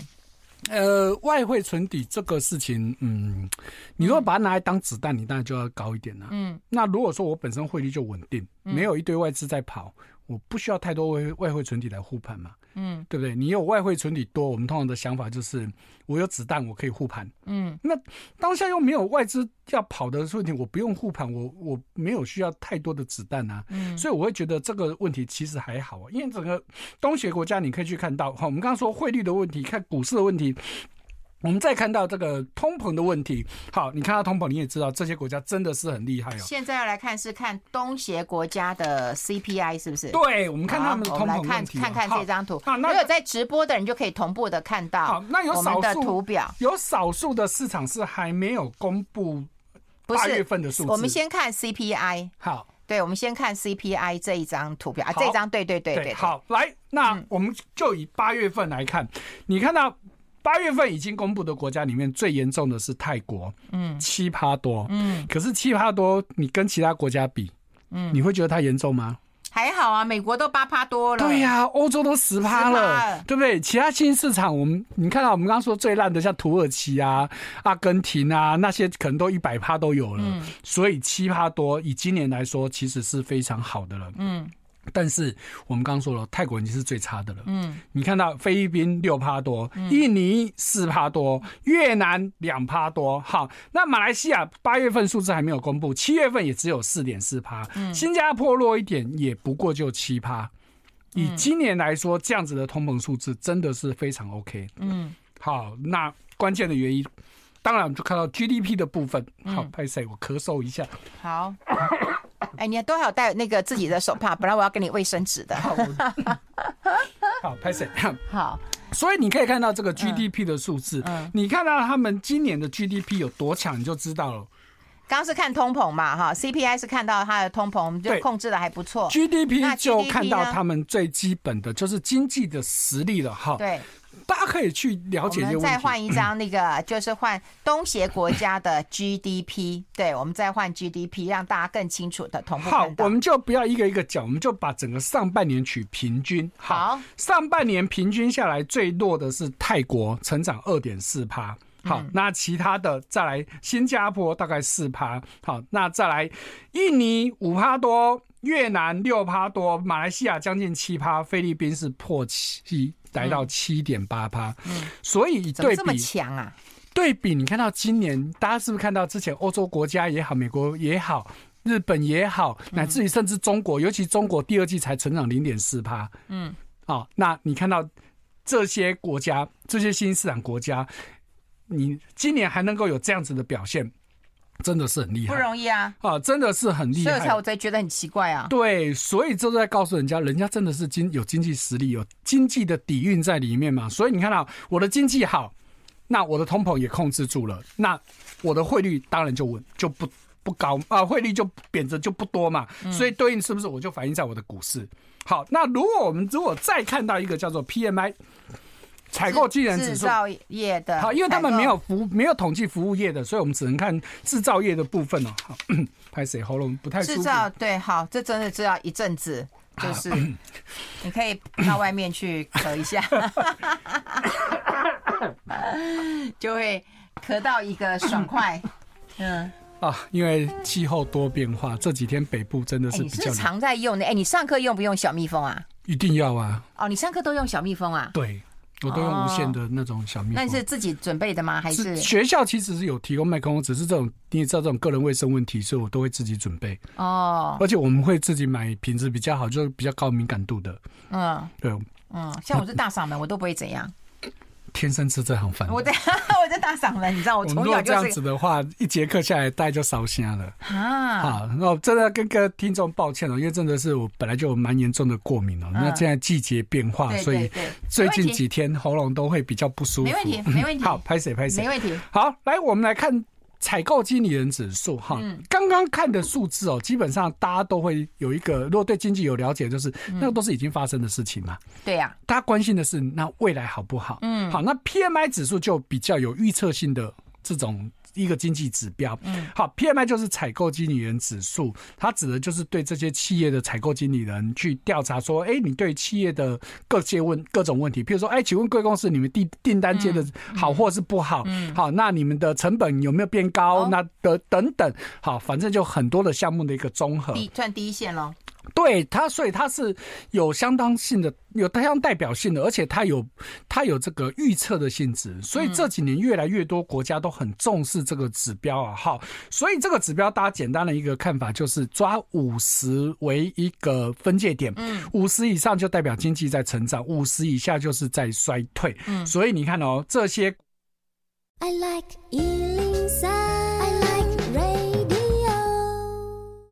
呃，外汇存底这个事情，嗯，你如果把它拿来当子弹，你当然就要高一点了。嗯，那如果说我本身汇率就稳定，没有一堆外资在跑，我不需要太多外外汇存底来护盘嘛。嗯，对不对？你有外汇存底多，我们通常的想法就是，我有子弹，我可以护盘。嗯，那当下又没有外资要跑的问题，我不用护盘，我我没有需要太多的子弹啊。嗯，所以我会觉得这个问题其实还好啊，因为整个东协国家你可以去看到，哈，我们刚刚说汇率的问题，看股市的问题。我们再看到这个通膨的问题，好，你看到通膨，你也知道这些国家真的是很厉害哦。现在要来看是看东协国家的 CPI 是不是？对，我们看他们的通膨问题。看看看这张图。好，那有在直播的人就可以同步的看到。好，那有少数的图表，有少数的市场是还没有公布八月份的数字。我们先看 CPI。好，对，我们先看 CPI 这一张图表啊，这张对对对对。好，来，那我们就以八月份来看，你看到。八月份已经公布的国家里面最严重的是泰国，嗯，七趴多，嗯，可是七趴多，你跟其他国家比，嗯，你会觉得它严重吗？还好啊，美国都八趴多了，对呀、啊，欧洲都十趴了，对不对？其他新市场，我们你看到我们刚刚说最烂的，像土耳其啊、阿根廷啊，那些可能都一百趴都有了，嗯，所以七趴多，以今年来说，其实是非常好的了，嗯。但是我们刚刚说了，泰国已经是最差的了。嗯，你看到菲律宾六趴多，印尼四趴多，越南两趴多。好，那马来西亚八月份数字还没有公布，七月份也只有四点四趴。嗯，新加坡弱一点，也不过就七趴。以今年来说，这样子的通膨数字真的是非常 OK。嗯，好，那关键的原因，当然我们就看到 GDP 的部分。好，拍谁？我咳嗽一下。好。*coughs* 哎，你都还有带那个自己的手帕，本来我要给你卫生纸的。好，*laughs* 拍摄。好，所以你可以看到这个 GDP 的数字，嗯，你看到他们今年的 GDP 有多强，你就知道了。刚是看通膨嘛，哈，CPI 是看到它的通膨，就控制的还不错。GDP 就看到他们最基本的就是经济的实力了，哈。对。大家可以去了解。我们再换一张那个，*clears throat* 就是换东协国家的 GDP。对，我们再换 GDP，让大家更清楚的同步。好，我们就不要一个一个讲，我们就把整个上半年取平均。好，上半年平均下来最弱的是泰国，成长二点四趴。好，那其他的再来新加坡大概四趴。好，那再来印尼五趴多，越南六趴多，马来西亚将近七趴，菲律宾是破七。来到七点八趴，嗯，所以对比这么强啊？对比你看到今年，大家是不是看到之前欧洲国家也好，美国也好，日本也好，乃至于甚至中国，尤其中国第二季才成长零点四趴，嗯，好，那你看到这些国家，这些新市场国家，你今年还能够有这样子的表现？真的是很厉害，不容易啊！啊，真的是很厉害，所以才我才觉得很奇怪啊。对，所以这都在告诉人家，人家真的是经有经济实力，有经济的底蕴在里面嘛。所以你看到我的经济好，那我的通膨也控制住了，那我的汇率当然就稳，就不不高啊，汇率就贬值就不多嘛。所以对应是不是我就反映在我的股市？好，那如果我们如果再看到一个叫做 PMI。采购经理人指数。制造业的好，因为他们没有服没有统计服务业的，所以我们只能看制造业的部分哦。好，拍谁喉咙不太舒服。制造对，好，这真的是要一阵子，就是 *laughs* 你可以到外面去咳一下，*laughs* 就会咳到一个爽快。*laughs* 嗯。啊，因为气候多变化，这几天北部真的是比较、欸、你是常在用的。哎、欸，你上课用不用小蜜蜂啊？一定要啊！哦，你上课都用小蜜蜂啊？对，我都用无线的那种小蜜蜂。那、你、是自己准备的吗？还是，是学校其实是有提供麦克风，只是这种你也知道这种个人卫生问题，所以我都会自己准备。哦，而且我们会自己买品质比较好，就是比较高敏感度的。嗯，对，嗯，像我是大嗓门，我都不会怎样。天生吃这行饭，我在 *laughs* 我在大嗓门，你知道我从小就是这样子的话，一节课下来大概就烧瞎了啊！好，那真的跟各位听众抱歉了，因为真的是我本来就有蛮严重的过敏了。那现在季节变化，所以最近几天喉咙都会比较不舒服。没问题，没问题。*laughs* 好，拍谁拍谁，没问题。好，来我们来看。采购经理人指数哈，刚刚看的数字哦，基本上大家都会有一个，如果对经济有了解，就是那个都是已经发生的事情嘛。对呀，大家关心的是那未来好不好？嗯，好，那 PMI 指数就比较有预测性的这种。一个经济指标，嗯，好，PMI 就是采购经理人指数，它指的就是对这些企业的采购经理人去调查说，哎，你对企业的各界问各种问题，譬如说，哎，请问贵公司你们订订单接的好或是不好？嗯，好，那你们的成本有没有变高？那的等等，好，反正就很多的项目的一个综合，算第一线喽。对它，所以它是有相当性的，有相当代表性的，而且它有它有这个预测的性质。所以这几年越来越多国家都很重视这个指标啊。好，所以这个指标大家简单的一个看法就是抓五十为一个分界点，嗯，五十以上就代表经济在成长，五十以下就是在衰退。嗯，所以你看哦，这些。I like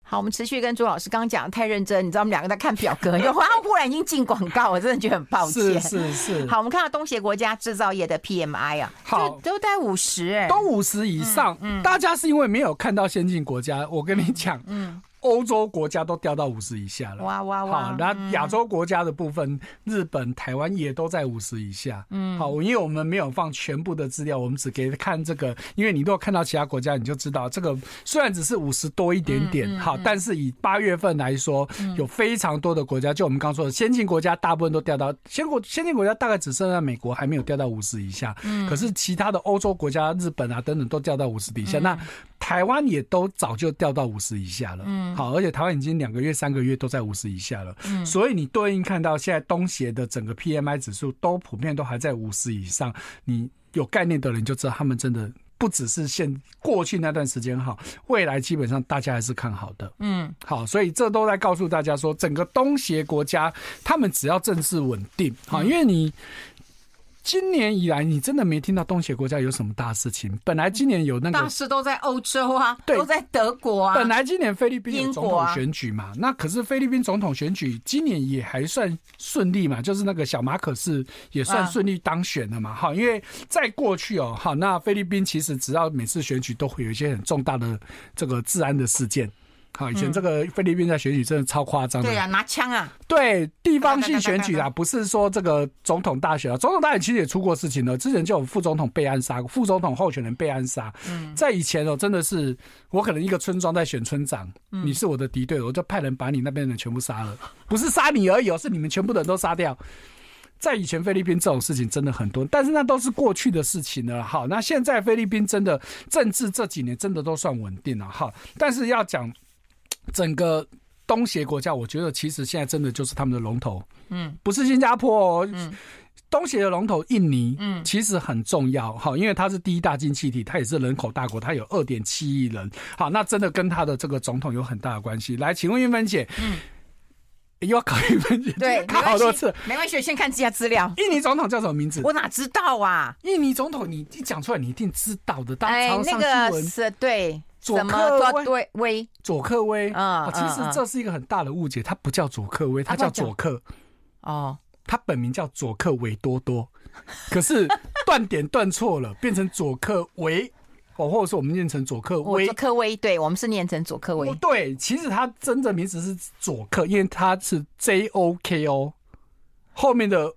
好，我们持续跟朱老师刚刚讲的太认真，你知道我们两个在看表格，然后忽然已经进广告，我真的觉得很抱歉。是是是。好，我们看到东协国家制造业的 PMI 啊，好，都在五十哎，都五十以上。嗯，大家是因为没有看到先进国家，我跟你讲，嗯。欧洲国家都掉到五十以下了，哇哇哇！好，那亚洲国家的部分，嗯、日本、台湾也都在五十以下。嗯，好，因为我们没有放全部的资料，我们只给看这个。因为你如果看到其他国家，你就知道这个虽然只是五十多一点点，嗯、好，但是以八月份来说，嗯、有非常多的国家，就我们刚说的先进国家，大部分都掉到先国先进国家大概只剩下美国还没有掉到五十以下。嗯，可是其他的欧洲国家、日本啊等等都掉到五十以下。嗯、那台湾也都早就掉到五十以下了。嗯，好，而且台湾已经两个月、三个月都在五十以下了。嗯，所以你对应看到现在东协的整个 PMI 指数都普遍都还在五十以上。你有概念的人就知道，他们真的不只是现过去那段时间好，未来基本上大家还是看好的。嗯，好，所以这都在告诉大家说，整个东协国家他们只要政治稳定，好，因为你。今年以来，你真的没听到东协国家有什么大事情。本来今年有那个大事都在欧洲啊，对，都在德国啊。本来今年菲律宾有总统选举嘛，那可是菲律宾总统选举今年也还算顺利嘛，就是那个小马可是也算顺利当选了嘛。哈，因为在过去哦，哈，那菲律宾其实只要每次选举都会有一些很重大的这个治安的事件。好，以前这个菲律宾在选举真的超夸张的。对啊，拿枪啊。对，地方性选举啊，不是说这个总统大选啊，总统大选其实也出过事情了。之前就有副总统被暗杀，副总统候选人被暗杀。嗯，在以前哦，真的是我可能一个村庄在选村长，你是我的敌对，我就派人把你那边的人全部杀了，不是杀你而已哦，是你们全部的人都杀掉。在以前菲律宾这种事情真的很多，但是那都是过去的事情了。好，那现在菲律宾真的政治这几年真的都算稳定了。好，但是要讲。整个东协国家，我觉得其实现在真的就是他们的龙头，嗯，不是新加坡哦，嗯，东协的龙头印尼，嗯，其实很重要，哈，因为它是第一大经济体，它也是人口大国，它有二点七亿人，好，那真的跟它的这个总统有很大的关系。来，请问韵芬姐，嗯，又要考韵芬姐，对，考好多次，没关系，先看一下资料。印尼总统叫什么名字？我哪知道啊？印尼总统，你一讲出来，你一定知道的。当哎，那个是对。佐克威，佐克威啊，其实这是一个很大的误解，他不叫佐克威，他叫佐克。哦，他本名叫佐克维多多，可是断点断错了，变成佐克维哦，或者是我们念成佐克威。佐克威，对，我们是念成佐克威。对，其实他真正名字是佐克，因为他是 J O K O 后面的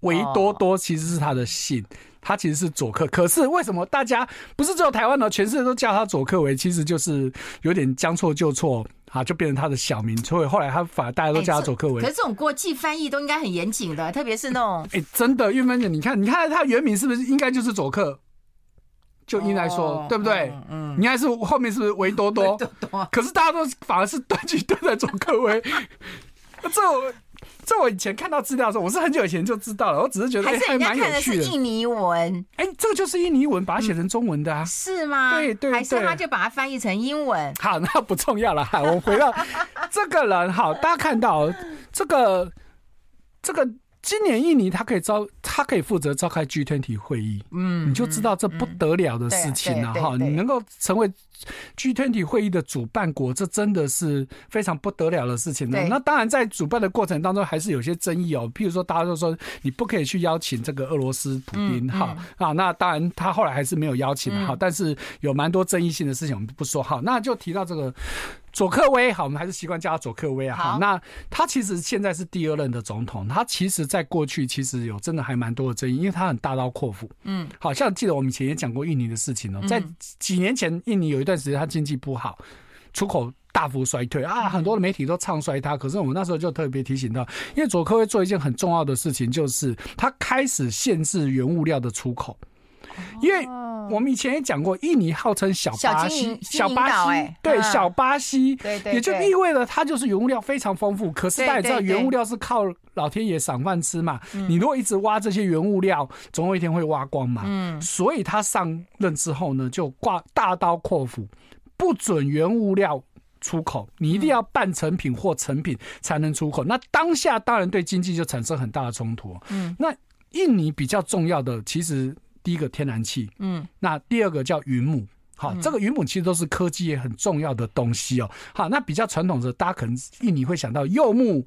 维多多其实是他的姓。他其实是佐克，可是为什么大家不是只有台湾呢？全世界都叫他佐克维，其实就是有点将错就错啊，就变成他的小名。所以后来他反而大家都叫他佐克维。可是这种国际翻译都应该很严谨的，特别是那种哎，真的玉芬姐，你看，你看他原名是不是应该就是佐克？就应该说，哦、对不对？嗯，应、嗯、还是后面是不是维多多？多多可是大家都反而是断句断在佐克维，*laughs* 这。这我以前看到资料的时候，我是很久以前就知道了。我只是觉得还是人家看的是印尼文，哎，这个就是印尼文，把它写成中文的啊？是吗？对对对，还是他就把它翻译成英文？好，那不重要了。哈，我回到 *laughs* 这个人，好，大家看到这个这个。今年印尼他可以召，他可以负责召开 G20 会议，嗯，你就知道这不得了的事情了哈。你能够成为 G20 会议的主办国，这真的是非常不得了的事情呢。那当然，在主办的过程当中，还是有些争议哦。譬如说，大家都说你不可以去邀请这个俄罗斯普丁哈啊。那当然，他后来还是没有邀请哈。但是有蛮多争议性的事情，我们不说哈。那就提到这个。佐克威，好，我们还是习惯叫他佐克威啊。好，那他其实现在是第二任的总统，他其实在过去其实有真的还蛮多的争议，因为他很大刀阔斧。嗯，好像记得我们以前也讲过印尼的事情哦，在几年前，印尼有一段时间他经济不好，出口大幅衰退啊，很多的媒体都唱衰他。可是我们那时候就特别提醒到，因为佐克威做一件很重要的事情，就是他开始限制原物料的出口。因为我们以前也讲过，印尼号称小巴西，小巴西，对，小巴西，对对，也就意味着它就是原物料非常丰富。可是大家也知道，原物料是靠老天爷赏饭吃嘛。你如果一直挖这些原物料，总有一天会挖光嘛。嗯，所以他上任之后呢，就挂大刀阔斧，不准原物料出口，你一定要半成品或成品才能出口。那当下当然对经济就产生很大的冲突。嗯，那印尼比较重要的其实。第一个天然气，嗯，那第二个叫云母，好，这个云母其实都是科技也很重要的东西哦。好，那比较传统的，大家可能印尼会想到柚木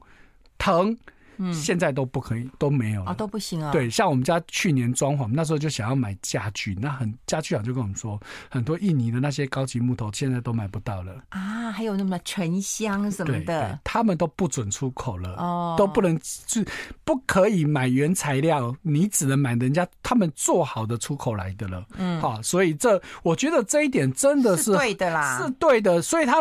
藤。嗯，现在都不可以，都没有了，都不行啊。对，像我们家去年装潢，那时候就想要买家具，那很家具厂就跟我们说，很多印尼的那些高级木头现在都买不到了啊，还有那么沉香什么的，他们都不准出口了，哦，都不能就不可以买原材料，你只能买人家他们做好的出口来的了。嗯，好，所以这我觉得这一点真的是，是对的啦，是对的，所以他。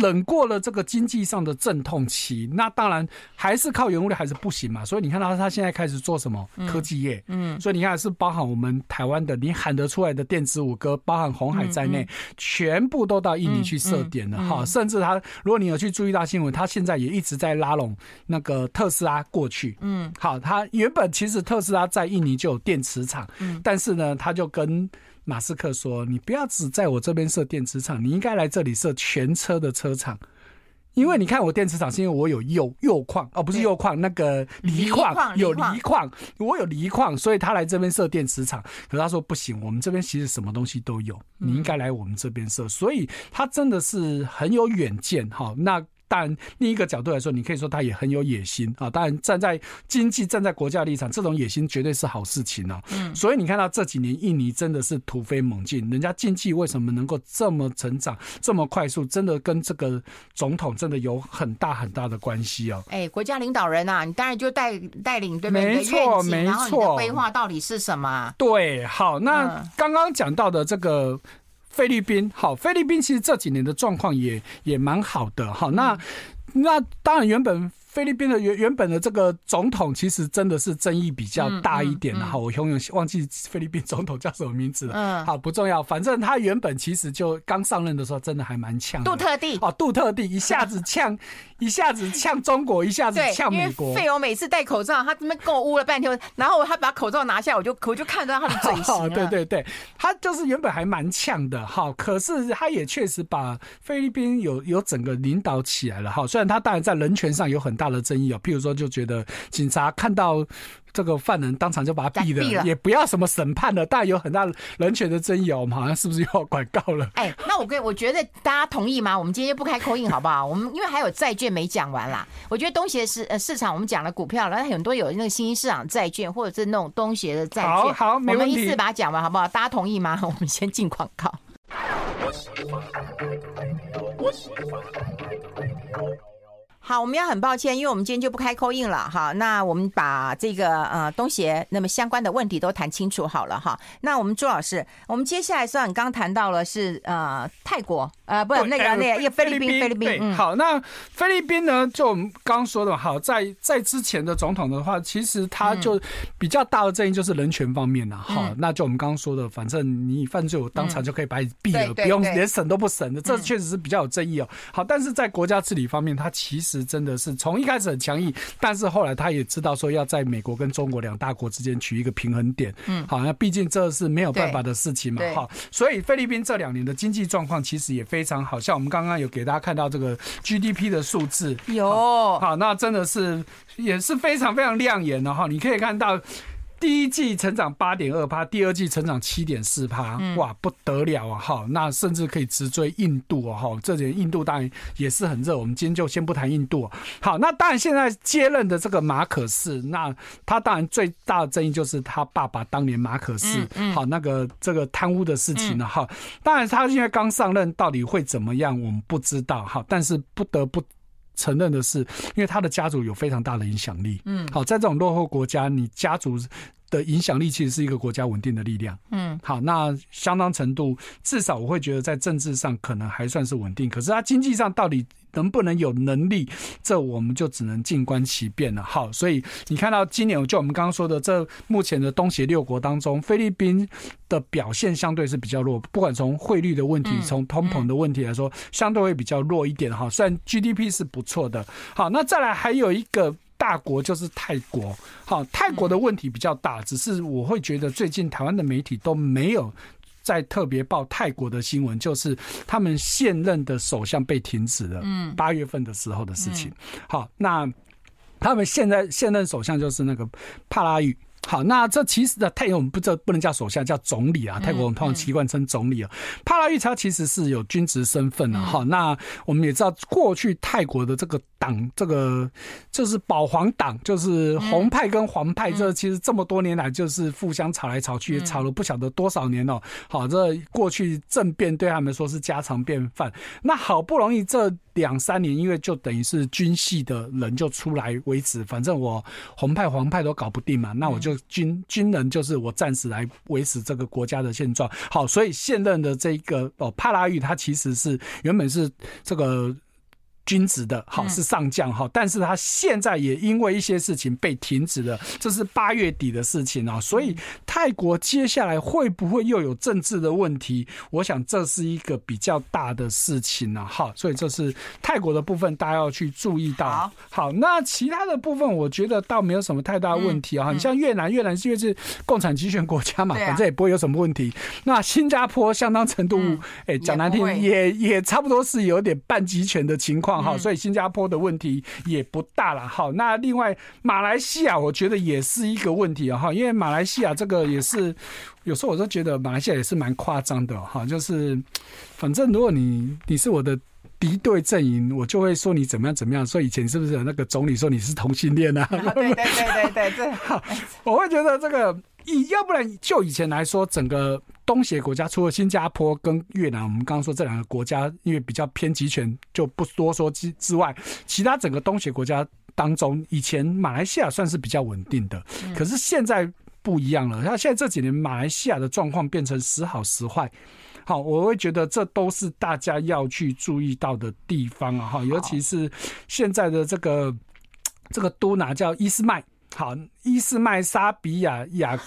冷过了这个经济上的阵痛期，那当然还是靠原物料还是不行嘛。所以你看到他现在开始做什么科技业，嗯，所以你看是包含我们台湾的，你喊得出来的电子五哥，包含红海在内，全部都到印尼去设点了哈。甚至他，如果你有去注意到新闻，他现在也一直在拉拢那个特斯拉过去。嗯，好，他原本其实特斯拉在印尼就有电池厂，嗯，但是呢，他就跟。马斯克说：“你不要只在我这边设电池厂，你应该来这里设全车的车厂，因为你看我电池厂是因为我有铀铀矿哦，不是铀矿，那个锂矿有锂矿，我有锂矿，所以他来这边设电池厂。可是他说不行，我们这边其实什么东西都有，你应该来我们这边设。所以他真的是很有远见哈。那。”但另一个角度来说，你可以说他也很有野心啊。当然，站在经济、站在国家立场，这种野心绝对是好事情啊。嗯，所以你看到这几年印尼真的是突飞猛进，人家经济为什么能够这么成长、这么快速，真的跟这个总统真的有很大很大的关系啊。哎，国家领导人啊，你当然就带带领对不对？没错，没错。然后你的规划到底是什么？对，好，那刚刚讲到的这个。菲律宾好，菲律宾其实这几年的状况也也蛮好的哈。那那当然，原本菲律宾的原原本的这个总统其实真的是争议比较大一点的哈。我永远忘记菲律宾总统叫什么名字了。嗯，好，不重要，反正他原本其实就刚上任的时候，真的还蛮呛。杜特地哦，杜特地一下子呛。*laughs* 一下子呛中国，一下子呛美国。费欧每次戴口罩，他这边跟我呜了半天，然后他把口罩拿下，我就我就看到他的嘴型。*laughs* 对对对，他就是原本还蛮呛的哈，可是他也确实把菲律宾有有整个领导起来了哈。虽然他当然在人权上有很大的争议哦，譬如说就觉得警察看到。这个犯人当场就把他毙了，了也不要什么审判了，但有很大人权的争议哦。我们好像是不是又要管告了？哎，那我跟我觉得大家同意吗？我们今天就不开 call in 好不好？我们因为还有债券没讲完啦。*laughs* 我觉得东协市呃市场我们讲了股票，然后很多有那个新兴市场债券或者是那种东协的债券，好，好，没问题。我们一次把它讲完好不好？大家同意吗？*laughs* 我们先进广告。好，我们要很抱歉，因为我们今天就不开扣印了哈。那我们把这个呃东协那么相关的问题都谈清楚好了哈。那我们朱老师，我们接下来虽然刚谈到了是呃泰国呃不那个那个菲律宾菲律宾。对，好，那菲律宾呢，就我们刚刚说的好，在在之前的总统的话，其实他就比较大的争议就是人权方面了。好，那就我们刚刚说的，反正你犯罪，我当场就可以把你毙了，不用连审都不审的，这确实是比较有争议哦。好，但是在国家治理方面，他其实。真的是从一开始很强硬，但是后来他也知道说要在美国跟中国两大国之间取一个平衡点。嗯，好，那毕竟这是没有办法的事情嘛。好，所以菲律宾这两年的经济状况其实也非常好，像我们刚刚有给大家看到这个 GDP 的数字，有好，那真的是也是非常非常亮眼的哈。你可以看到。第一季成长八点二趴，第二季成长七点四趴，哇，不得了啊！哈，那甚至可以直追印度啊！哈，这点印度当然也是很热。我们今天就先不谈印度。好，那当然现在接任的这个马可仕，那他当然最大的争议就是他爸爸当年马可仕，好，那个这个贪污的事情了哈。当然他现在刚上任，到底会怎么样，我们不知道。哈，但是不得不。承认的是，因为他的家族有非常大的影响力。嗯，好，在这种落后国家，你家族的影响力其实是一个国家稳定的力量。嗯，好，那相当程度，至少我会觉得在政治上可能还算是稳定。可是他经济上到底能不能有能力，这我们就只能静观其变了。好，所以你看到今年就我们刚刚说的，这目前的东协六国当中，菲律宾的表现相对是比较弱，不管从汇率的问题，从通膨的问题来说，相对会比较弱一点。哈，虽然 GDP 是不错的。好，那再来还有一个。大国就是泰国，好，泰国的问题比较大，只是我会觉得最近台湾的媒体都没有在特别报泰国的新闻，就是他们现任的首相被停职了，嗯，八月份的时候的事情。好，那他们现在现任首相就是那个帕拉育。好，那这其实的泰国我们不这不能叫首相，叫总理啊。泰国我们通常习惯称总理啊。帕拉育他其实是有军职身份的哈。那我们也知道，过去泰国的这个党，这个就是保皇党，就是红派跟黄派，这其实这么多年来就是互相吵来吵去，吵了不晓得多少年了。好，这过去政变对他们说是家常便饭。那好不容易这两三年，因为就等于是军系的人就出来维持，反正我红派黄派都搞不定嘛，那我就。军军人就是我暂时来维持这个国家的现状。好，所以现任的这个哦帕拉育，他其实是原本是这个。军职的好是上将哈，但是他现在也因为一些事情被停止了，这是八月底的事情啊，所以泰国接下来会不会又有政治的问题？我想这是一个比较大的事情啊，哈，所以这是泰国的部分，大家要去注意到。好，那其他的部分我觉得倒没有什么太大问题啊，你像越南，越南因为是共产集权国家嘛，反正也不会有什么问题。那新加坡相当程度，哎，讲难听也也差不多是有点半集权的情况。好，所以新加坡的问题也不大了。哈，那另外马来西亚，我觉得也是一个问题啊。哈，因为马来西亚这个也是，有时候我都觉得马来西亚也是蛮夸张的。哈，就是反正如果你你是我的敌对阵营，我就会说你怎么样怎么样。所以以前是不是有那个总理说你是同性恋啊？对对对对对对。*laughs* 好，我会觉得这个以要不然就以前来说，整个。东协国家除了新加坡跟越南，我们刚刚说这两个国家因为比较偏集权，就不多说之之外，其他整个东协国家当中，以前马来西亚算是比较稳定的，可是现在不一样了。那现在这几年马来西亚的状况变成时好时坏，好，我会觉得这都是大家要去注意到的地方啊，哈，尤其是现在的这个这个都拿叫伊斯麦。好，伊斯麦沙比亚雅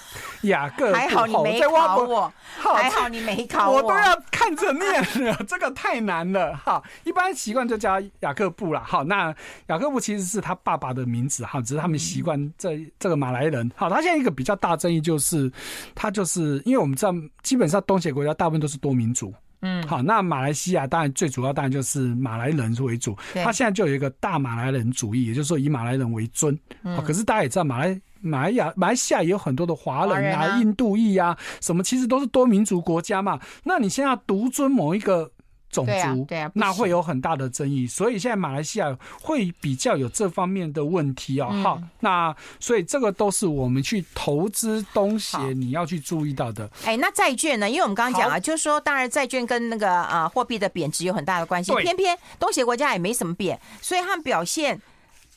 雅各，还好你没考我，还好你没考我，我都要看着念了，这个太难了。哈，一般习惯就叫雅各布了。好，那雅各布其实是他爸爸的名字，哈，只是他们习惯这这个马来人。好，他现在一个比较大争议就是，他就是因为我们知道，基本上东协国家大部分都是多民族。嗯，好，那马来西亚当然最主要当然就是马来人为主，他现在就有一个大马来人主义，也就是说以马来人为尊。嗯，可是大家也知道，马来马来亚马来西亚也有很多的华人啊、印度裔啊，什么其实都是多民族国家嘛。那你现在要独尊某一个种族，对啊，对啊，那会有很大的争议。所以现在马来西亚会比较有这方面的问题哦。好、嗯，那所以这个都是我们去投资东协你要去注意到的。哎，那债券呢？因为我们刚刚讲啊，就是说，当然债券跟那个啊货币的贬值有很大的关系。偏偏东协国家也没什么贬，所以他们表现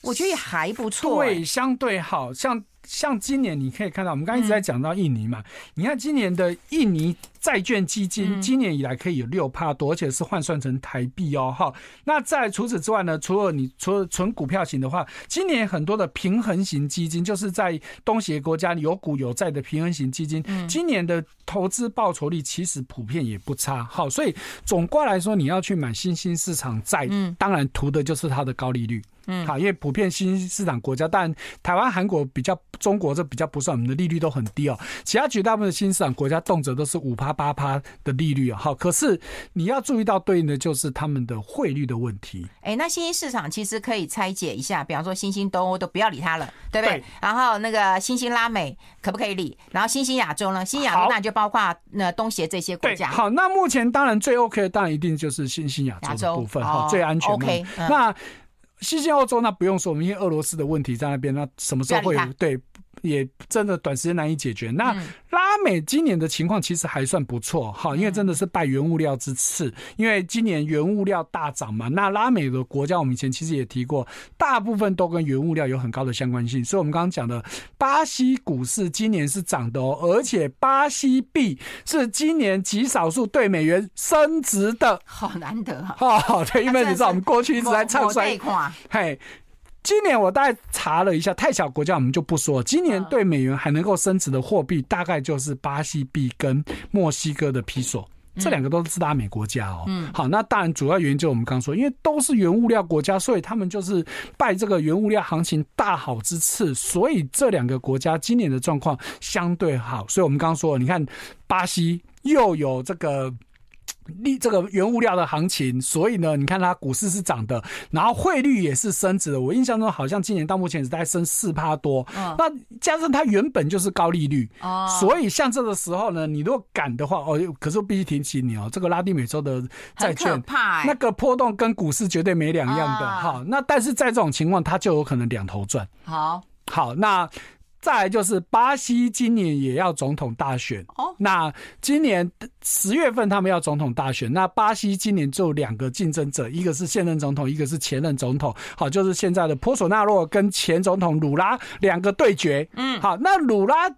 我觉得也还不错、欸。对，相对好像。像今年你可以看到，我们刚刚一直在讲到印尼嘛，你看今年的印尼债券基金，今年以来可以有六趴多，而且是换算成台币哦，哈。那在除此之外呢，除了你除了纯股票型的话，今年很多的平衡型基金，就是在东协国家有股有债的平衡型基金，今年的投资报酬率其实普遍也不差，好，所以总括来说，你要去买新兴市场债，当然图的就是它的高利率。嗯，好，因为普遍新兴市场国家，但台湾、韩国比较，中国这比较不算，我们的利率都很低哦。其他绝大部分的新兴市场国家动辄都是五趴八趴的利率啊。好，可是你要注意到对应的就是他们的汇率的问题。哎，那新兴市场其实可以拆解一下，比方说新兴东欧都不要理它了，对不对？对，然后那个新兴拉美可不可以理？然后新兴亚洲呢？新亚洲那就包括那东协这些国家。好，那目前当然最 OK 的当然一定就是新兴亚洲的部分哈，最安全。OK，那。新兴欧洲那不用说，因为俄罗斯的问题在那边，那什么时候会有对？也真的短时间难以解决。那拉美今年的情况其实还算不错哈，因为真的是拜原物料之赐，因为今年原物料大涨嘛。那拉美的国家我们以前其实也提过，大部分都跟原物料有很高的相关性。所以我们刚刚讲的巴西股市今年是涨的哦，而且巴西币是今年极少数对美元升值的，好难得啊！*laughs* 哦，对，因为你知道我们过去一直在唱衰，嘿。今年我大概查了一下，太小国家我们就不说。今年对美元还能够升值的货币，大概就是巴西币跟墨西哥的比索，这两个都是拉美国家哦。嗯，好，那当然主要原因就是我们刚刚说，因为都是原物料国家，所以他们就是拜这个原物料行情大好之赐，所以这两个国家今年的状况相对好。所以我们刚刚说，你看巴西又有这个。利这个原物料的行情，所以呢，你看它股市是涨的，然后汇率也是升值的。我印象中好像今年到目前只在升四趴多，哦，那加上它原本就是高利率，哦，所以像这个时候呢，你如果敢的话，哦，可是我必须提醒你哦，这个拉丁美洲的债券，欸，那个波动跟股市绝对没两样的哈，哦。那但是在这种情况，它就有可能两头赚。好，好，那。再来就是巴西今年也要总统大选。哦，那今年十月份他们要总统大选，那巴西今年就两个竞争者，一个是现任总统，一个是前任总统，好，就是现在的波索纳洛跟前总统鲁拉两个对决，嗯，好，那鲁拉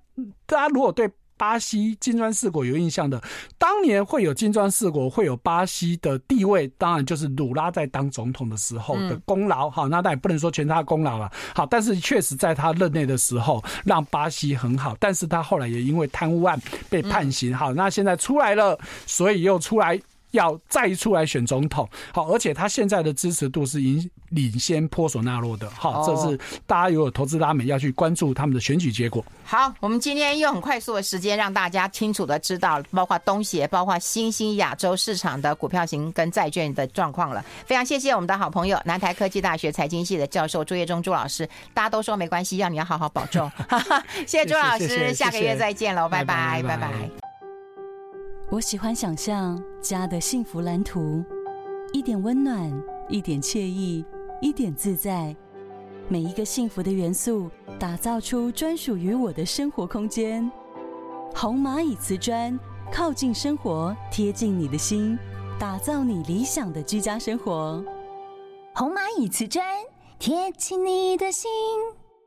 大家如果对。巴西金砖四国有印象的，当年会有金砖四国，会有巴西的地位，当然就是鲁拉在当总统的时候的功劳。好，那当然不能说全他功劳了。好，但是确实在他任内的时候，让巴西很好。但是他后来也因为贪污案被判刑。好，那现在出来了，所以又出来。要再出来选总统，好，而且他现在的支持度是领领先波索纳洛的，好，这是大家如果投资拉美要去关注他们的选举结果。好，我们今天用很快速的时间让大家清楚的知道，包括东协，包括新兴亚洲市场的股票型跟债券的状况了。非常谢谢我们的好朋友，南台科技大学财经系的教授朱业忠朱老师。大家都说没关系，要你要好好保重。*laughs* 谢谢朱老师，下个月再见喽，拜拜。拜拜。我喜欢想象家的幸福蓝图，一点温暖，一点惬意，一点自在。每一个幸福的元素，打造出专属于我的生活空间。红蚂蚁瓷砖，靠近生活，贴近你的心，打造你理想的居家生活。红蚂蚁瓷砖，贴近你的心。